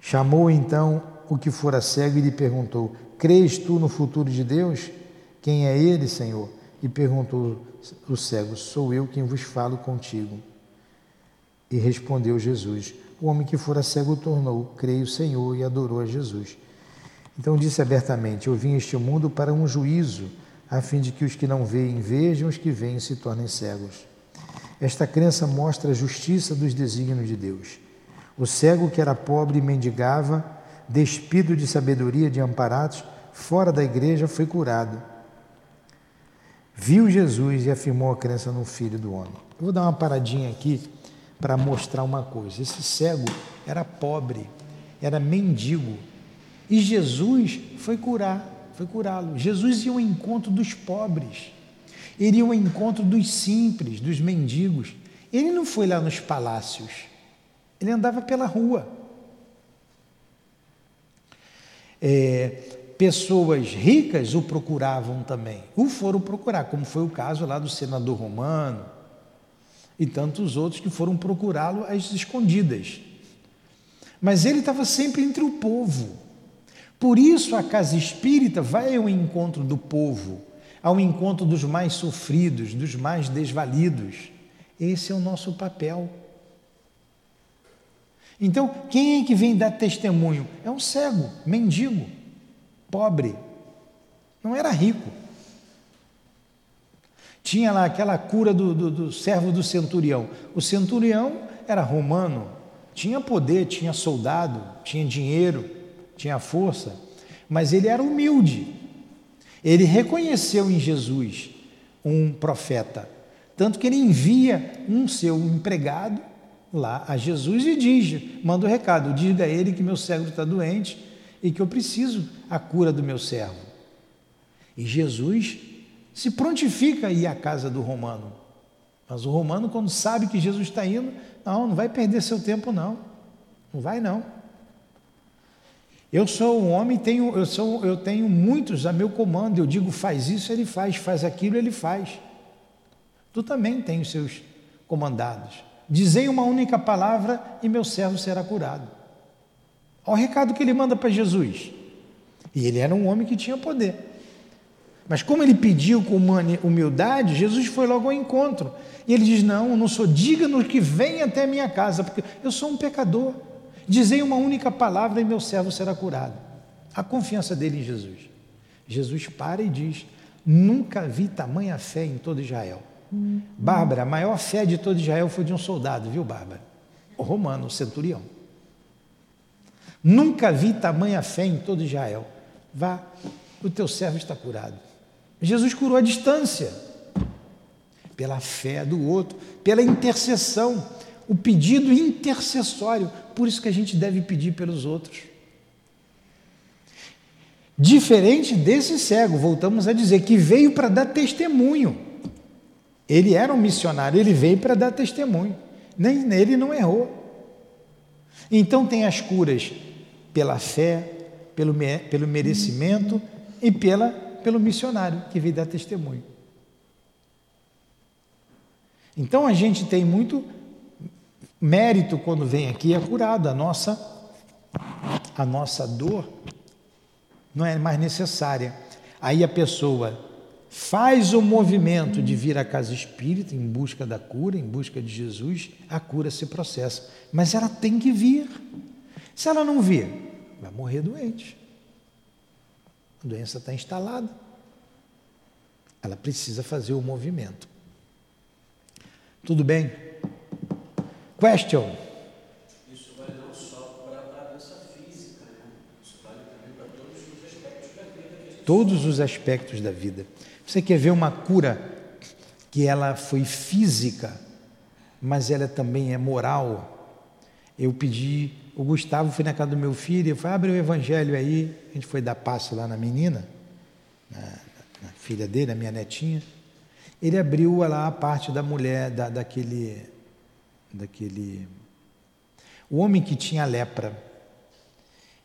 Chamou então o que fora cego e lhe perguntou: Crês tu no futuro de Deus? Quem é ele, Senhor? E perguntou o cego: Sou eu quem vos falo contigo. E respondeu Jesus: O homem que fora cego tornou, creio, Senhor, e adorou a Jesus. Então disse abertamente: Eu vim este mundo para um juízo, a fim de que os que não veem vejam, os que veem se tornem cegos. Esta crença mostra a justiça dos desígnios de Deus. O cego que era pobre e mendigava, despido de sabedoria de amparados, fora da igreja, foi curado. Viu Jesus e afirmou a crença no Filho do Homem. Eu vou dar uma paradinha aqui para mostrar uma coisa. Esse cego era pobre, era mendigo. E Jesus foi curar, foi curá-lo. Jesus ia ao encontro dos pobres. Ele ia ao encontro dos simples, dos mendigos. Ele não foi lá nos palácios. Ele andava pela rua. É, pessoas ricas o procuravam também, o foram procurar, como foi o caso lá do senador romano e tantos outros que foram procurá-lo às escondidas. Mas ele estava sempre entre o povo. Por isso a casa espírita vai ao encontro do povo, ao encontro dos mais sofridos, dos mais desvalidos. Esse é o nosso papel. Então, quem é que vem dar testemunho? É um cego, mendigo, pobre. Não era rico. Tinha lá aquela cura do, do, do servo do centurião. O centurião era romano, tinha poder, tinha soldado, tinha dinheiro, tinha força, mas ele era humilde. Ele reconheceu em Jesus um profeta, tanto que ele envia um seu empregado lá a Jesus e diz, manda o um recado, diga a ele que meu servo está doente e que eu preciso a cura do meu servo. E Jesus se prontifica a ir à casa do romano. Mas o romano, quando sabe que Jesus está indo, não, não vai perder seu tempo, não. Não vai, não. Eu sou um homem, tenho, eu, sou, eu tenho muitos a meu comando. Eu digo, faz isso, ele faz, faz aquilo, ele faz. Tu também tem os seus comandados. Dizei uma única palavra e meu servo será curado. Olha o recado que ele manda para Jesus. E ele era um homem que tinha poder. Mas como ele pediu com humildade, Jesus foi logo ao encontro. E ele diz: Não, eu não sou digno que venha até a minha casa, porque eu sou um pecador. Dizei uma única palavra e meu servo será curado. A confiança dele em Jesus. Jesus para e diz: Nunca vi tamanha fé em todo Israel. Bárbara, a maior fé de todo Israel foi de um soldado, viu, Bárbara? O romano, o centurião. Nunca vi tamanha fé em todo Israel. Vá, o teu servo está curado. Jesus curou a distância, pela fé do outro, pela intercessão, o pedido intercessório. Por isso que a gente deve pedir pelos outros. Diferente desse cego, voltamos a dizer, que veio para dar testemunho. Ele era um missionário, ele veio para dar testemunho. Nem ele não errou. Então tem as curas pela fé, pelo, pelo merecimento e pela, pelo missionário que veio dar testemunho. Então a gente tem muito mérito quando vem aqui é curado a nossa a nossa dor não é mais necessária. Aí a pessoa faz o movimento de vir à casa espírita em busca da cura, em busca de Jesus, a cura se processa. Mas ela tem que vir. Se ela não vir, vai morrer doente. A doença está instalada. Ela precisa fazer o movimento. Tudo bem? Question. Isso vale não só para a doença física, né? Isso vale também para todos os aspectos da vida. Todos os aspectos da vida. Você quer ver uma cura que ela foi física, mas ela também é moral? Eu pedi, o Gustavo foi na casa do meu filho, eu falei, abre o evangelho aí, a gente foi dar passo lá na menina, na, na filha dele, a minha netinha. Ele abriu lá a parte da mulher, da, daquele, daquele, o homem que tinha lepra.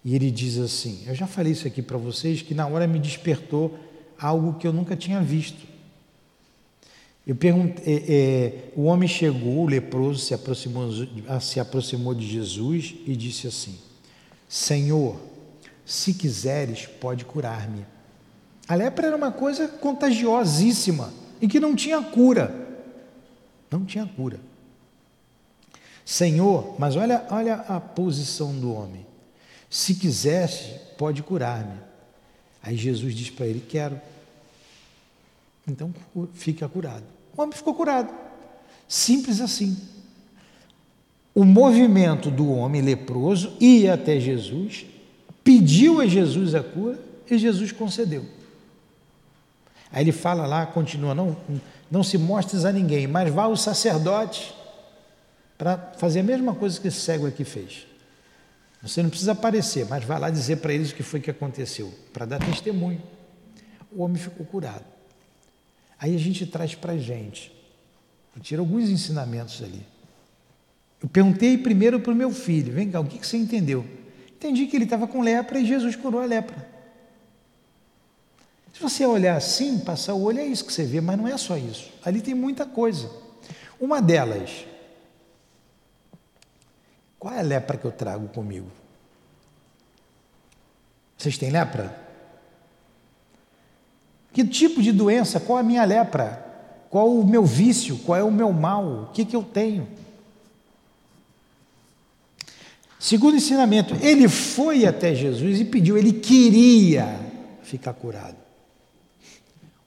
E ele diz assim: Eu já falei isso aqui para vocês, que na hora me despertou algo que eu nunca tinha visto. Eu perguntei, é, é, o homem chegou, o leproso se aproximou, se aproximou de Jesus e disse assim: Senhor, se quiseres, pode curar-me. A lepra era uma coisa contagiosíssima e que não tinha cura. Não tinha cura. Senhor, mas olha, olha a posição do homem. Se quisesse, pode curar-me. Aí Jesus diz para ele: Quero. Então fica curado. O homem ficou curado. Simples assim. O movimento do homem leproso ia até Jesus, pediu a Jesus a cura e Jesus concedeu. Aí ele fala lá, continua: Não, não se mostres a ninguém, mas vá aos sacerdotes para fazer a mesma coisa que esse cego aqui fez. Você não precisa aparecer, mas vai lá dizer para eles o que foi que aconteceu, para dar testemunho. O homem ficou curado. Aí a gente traz para a gente, eu tiro alguns ensinamentos ali. Eu perguntei primeiro para o meu filho: vem cá, o que, que você entendeu? Entendi que ele estava com lepra e Jesus curou a lepra. Se você olhar assim, passar o olho, é isso que você vê, mas não é só isso. Ali tem muita coisa. Uma delas, qual é a lepra que eu trago comigo? Vocês têm lepra? Que tipo de doença? Qual é a minha lepra? Qual o meu vício? Qual é o meu mal? O que, que eu tenho? Segundo ensinamento, ele foi até Jesus e pediu, ele queria ficar curado.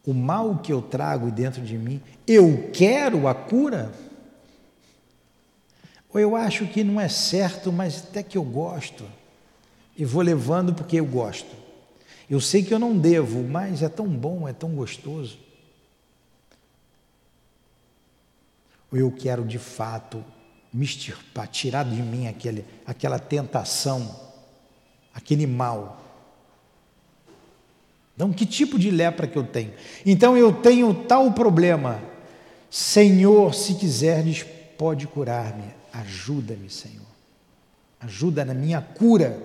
O mal que eu trago dentro de mim, eu quero a cura? Ou eu acho que não é certo, mas até que eu gosto. E vou levando porque eu gosto. Eu sei que eu não devo, mas é tão bom, é tão gostoso. Ou eu quero de fato me extirpar, tirar de mim aquele, aquela tentação, aquele mal. Então, que tipo de lepra que eu tenho? Então, eu tenho tal problema. Senhor, se quiseres, pode curar-me. Ajuda-me, Senhor. Ajuda na minha cura.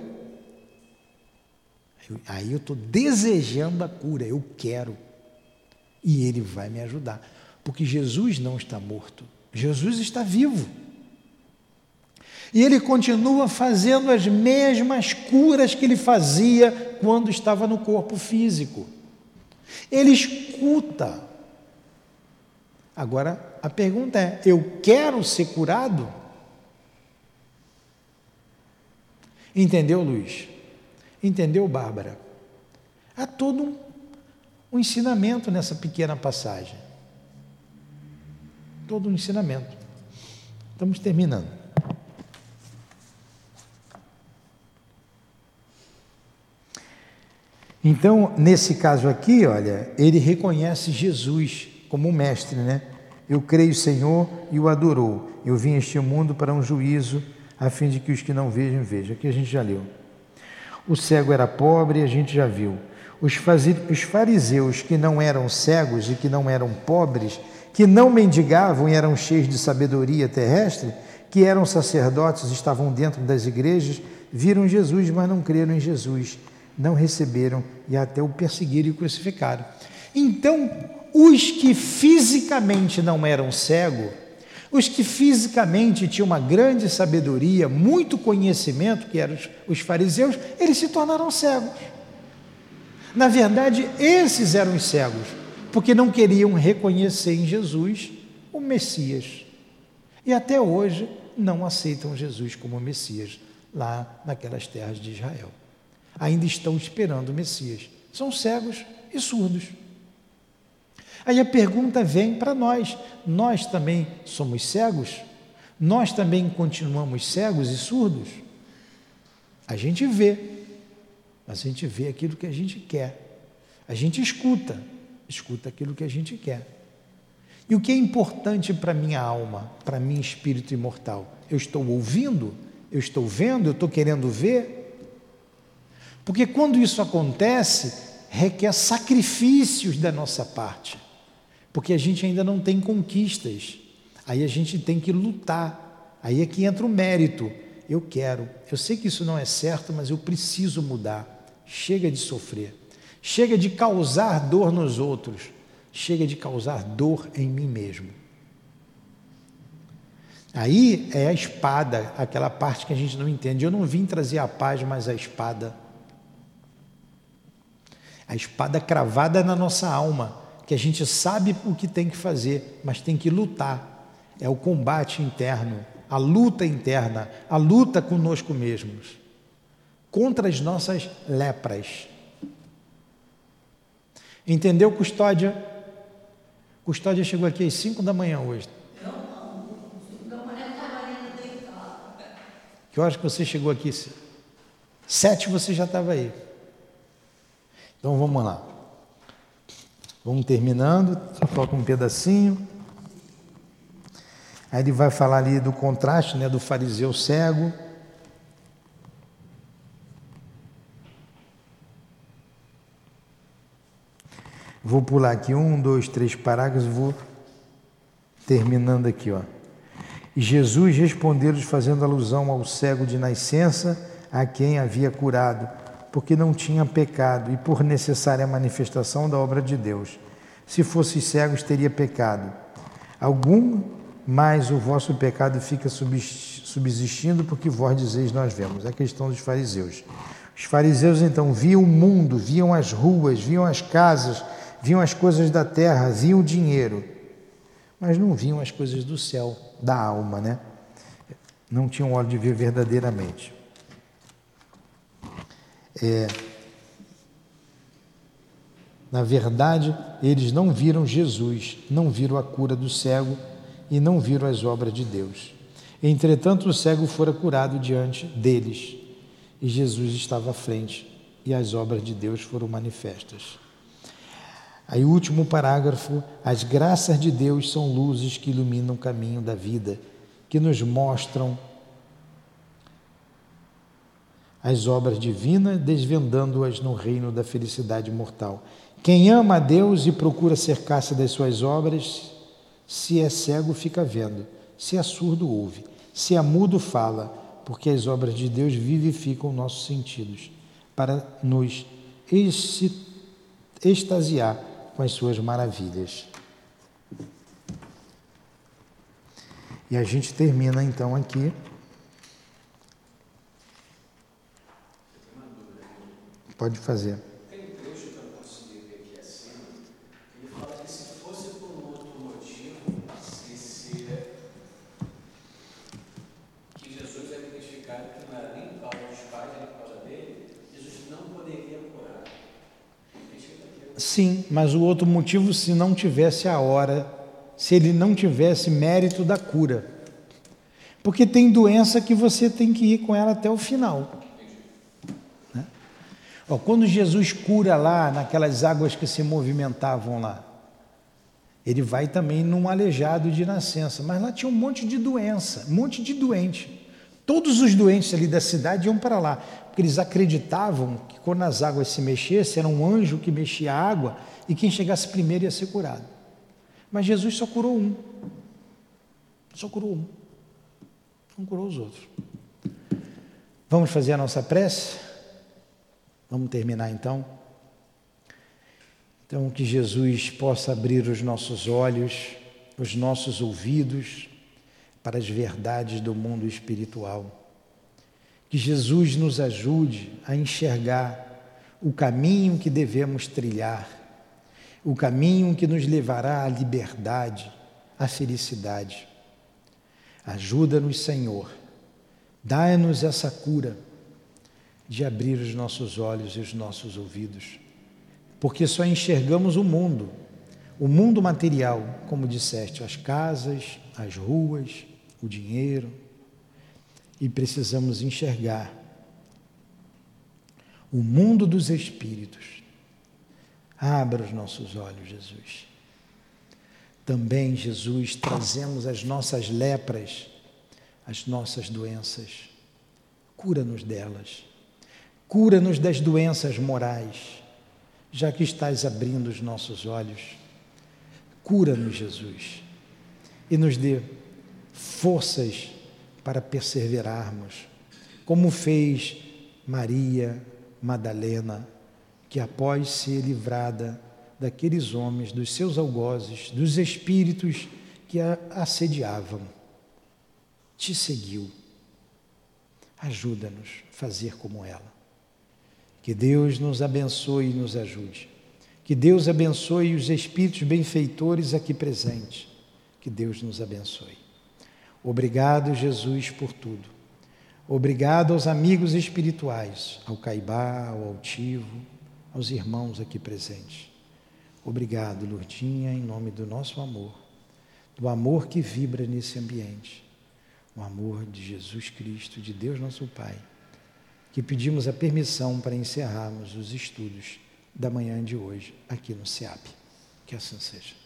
Aí eu estou desejando a cura, eu quero. E Ele vai me ajudar. Porque Jesus não está morto, Jesus está vivo. E ele continua fazendo as mesmas curas que ele fazia quando estava no corpo físico. Ele escuta. Agora, a pergunta é: eu quero ser curado? Entendeu, Luiz? Entendeu, Bárbara? Há todo um, um ensinamento nessa pequena passagem. Todo um ensinamento. Estamos terminando. Então, nesse caso aqui, olha, ele reconhece Jesus como mestre, né? Eu creio, Senhor, e o adorou. Eu vim a este mundo para um juízo a fim de que os que não vejam vejam. Aqui a gente já leu. O cego era pobre, a gente já viu. Os fariseus que não eram cegos e que não eram pobres, que não mendigavam e eram cheios de sabedoria terrestre, que eram sacerdotes, estavam dentro das igrejas, viram Jesus, mas não creram em Jesus, não receberam e até o perseguiram e crucificaram. Então, os que fisicamente não eram cegos, os que fisicamente tinham uma grande sabedoria, muito conhecimento, que eram os fariseus, eles se tornaram cegos. Na verdade, esses eram os cegos, porque não queriam reconhecer em Jesus o Messias. E até hoje não aceitam Jesus como Messias lá naquelas terras de Israel. Ainda estão esperando o Messias. São cegos e surdos. Aí a pergunta vem para nós: nós também somos cegos? Nós também continuamos cegos e surdos? A gente vê, mas a gente vê aquilo que a gente quer. A gente escuta, escuta aquilo que a gente quer. E o que é importante para minha alma, para mim espírito imortal? Eu estou ouvindo, eu estou vendo, eu estou querendo ver. Porque quando isso acontece, requer sacrifícios da nossa parte porque a gente ainda não tem conquistas. Aí a gente tem que lutar. Aí é que entra o mérito. eu quero. Eu sei que isso não é certo, mas eu preciso mudar. Chega de sofrer. Chega de causar dor nos outros. Chega de causar dor em mim mesmo. Aí é a espada, aquela parte que a gente não entende. Eu não vim trazer a paz, mas a espada. A espada cravada na nossa alma, que a gente sabe o que tem que fazer, mas tem que lutar. É o combate interno, a luta interna, a luta conosco mesmos, contra as nossas lepras. Entendeu, Custódia? Custódia chegou aqui às 5 da manhã hoje. Que horas que você chegou aqui? Sete você já estava aí. Então vamos lá. Vamos terminando, só falta um pedacinho. Aí ele vai falar ali do contraste né, do fariseu cego. Vou pular aqui um, dois, três parágrafos, vou terminando aqui, ó. Jesus respondeu-lhes, fazendo alusão ao cego de nascença, a quem havia curado, porque não tinha pecado e por necessária manifestação da obra de Deus. Se fosses cegos, teria pecado. Algum, mais o vosso pecado fica subsistindo, porque vós dizeis, nós vemos. É a questão dos fariseus. Os fariseus então viam o mundo, viam as ruas, viam as casas, viam as coisas da terra, viam o dinheiro mas não viam as coisas do céu, da alma, né? Não tinham hora de ver verdadeiramente. É, na verdade, eles não viram Jesus, não viram a cura do cego e não viram as obras de Deus. Entretanto, o cego fora curado diante deles e Jesus estava à frente e as obras de Deus foram manifestas. Aí, último parágrafo: as graças de Deus são luzes que iluminam o caminho da vida, que nos mostram as obras divinas, desvendando-as no reino da felicidade mortal. Quem ama a Deus e procura cercar-se das suas obras, se é cego, fica vendo, se é surdo, ouve, se é mudo, fala, porque as obras de Deus vivificam nossos sentidos, para nos extasiar com as suas maravilhas. E a gente termina então aqui. Pode fazer. Tem um trecho que eu consegui ver aqui acima, ele fala que se fosse por um outro motivo, se, se que Jesus é identificado que não era nem por causa dos pais, nem por causa dele, Jesus não poderia curar. Sim, mas o outro motivo, se não tivesse a hora, se ele não tivesse mérito da cura. Porque tem doença que você tem que ir com ela até o final. Ó, quando Jesus cura lá, naquelas águas que se movimentavam lá, ele vai também num aleijado de nascença, mas lá tinha um monte de doença, um monte de doente. Todos os doentes ali da cidade iam para lá, porque eles acreditavam que quando as águas se mexessem, era um anjo que mexia a água e quem chegasse primeiro ia ser curado. Mas Jesus só curou um. Só curou um. Não curou os outros. Vamos fazer a nossa prece? Vamos terminar então? Então, que Jesus possa abrir os nossos olhos, os nossos ouvidos, para as verdades do mundo espiritual. Que Jesus nos ajude a enxergar o caminho que devemos trilhar, o caminho que nos levará à liberdade, à felicidade. Ajuda-nos, Senhor, dá-nos essa cura de abrir os nossos olhos e os nossos ouvidos, porque só enxergamos o mundo, o mundo material, como disseste, as casas, as ruas, o dinheiro, e precisamos enxergar o mundo dos espíritos. Abra os nossos olhos, Jesus. Também, Jesus, trazemos as nossas lepras, as nossas doenças. Cura-nos delas. Cura-nos das doenças morais, já que estás abrindo os nossos olhos. Cura-nos, Jesus, e nos dê forças para perseverarmos, como fez Maria Madalena, que após ser livrada daqueles homens, dos seus algozes, dos espíritos que a assediavam, te seguiu. Ajuda-nos a fazer como ela. Que Deus nos abençoe e nos ajude. Que Deus abençoe os espíritos benfeitores aqui presentes. Que Deus nos abençoe. Obrigado, Jesus, por tudo. Obrigado aos amigos espirituais, ao Caibá, ao Altivo, aos irmãos aqui presentes. Obrigado, Lourdinha, em nome do nosso amor, do amor que vibra nesse ambiente, o amor de Jesus Cristo, de Deus nosso Pai, que pedimos a permissão para encerrarmos os estudos da manhã de hoje aqui no SEAP. Que assim seja.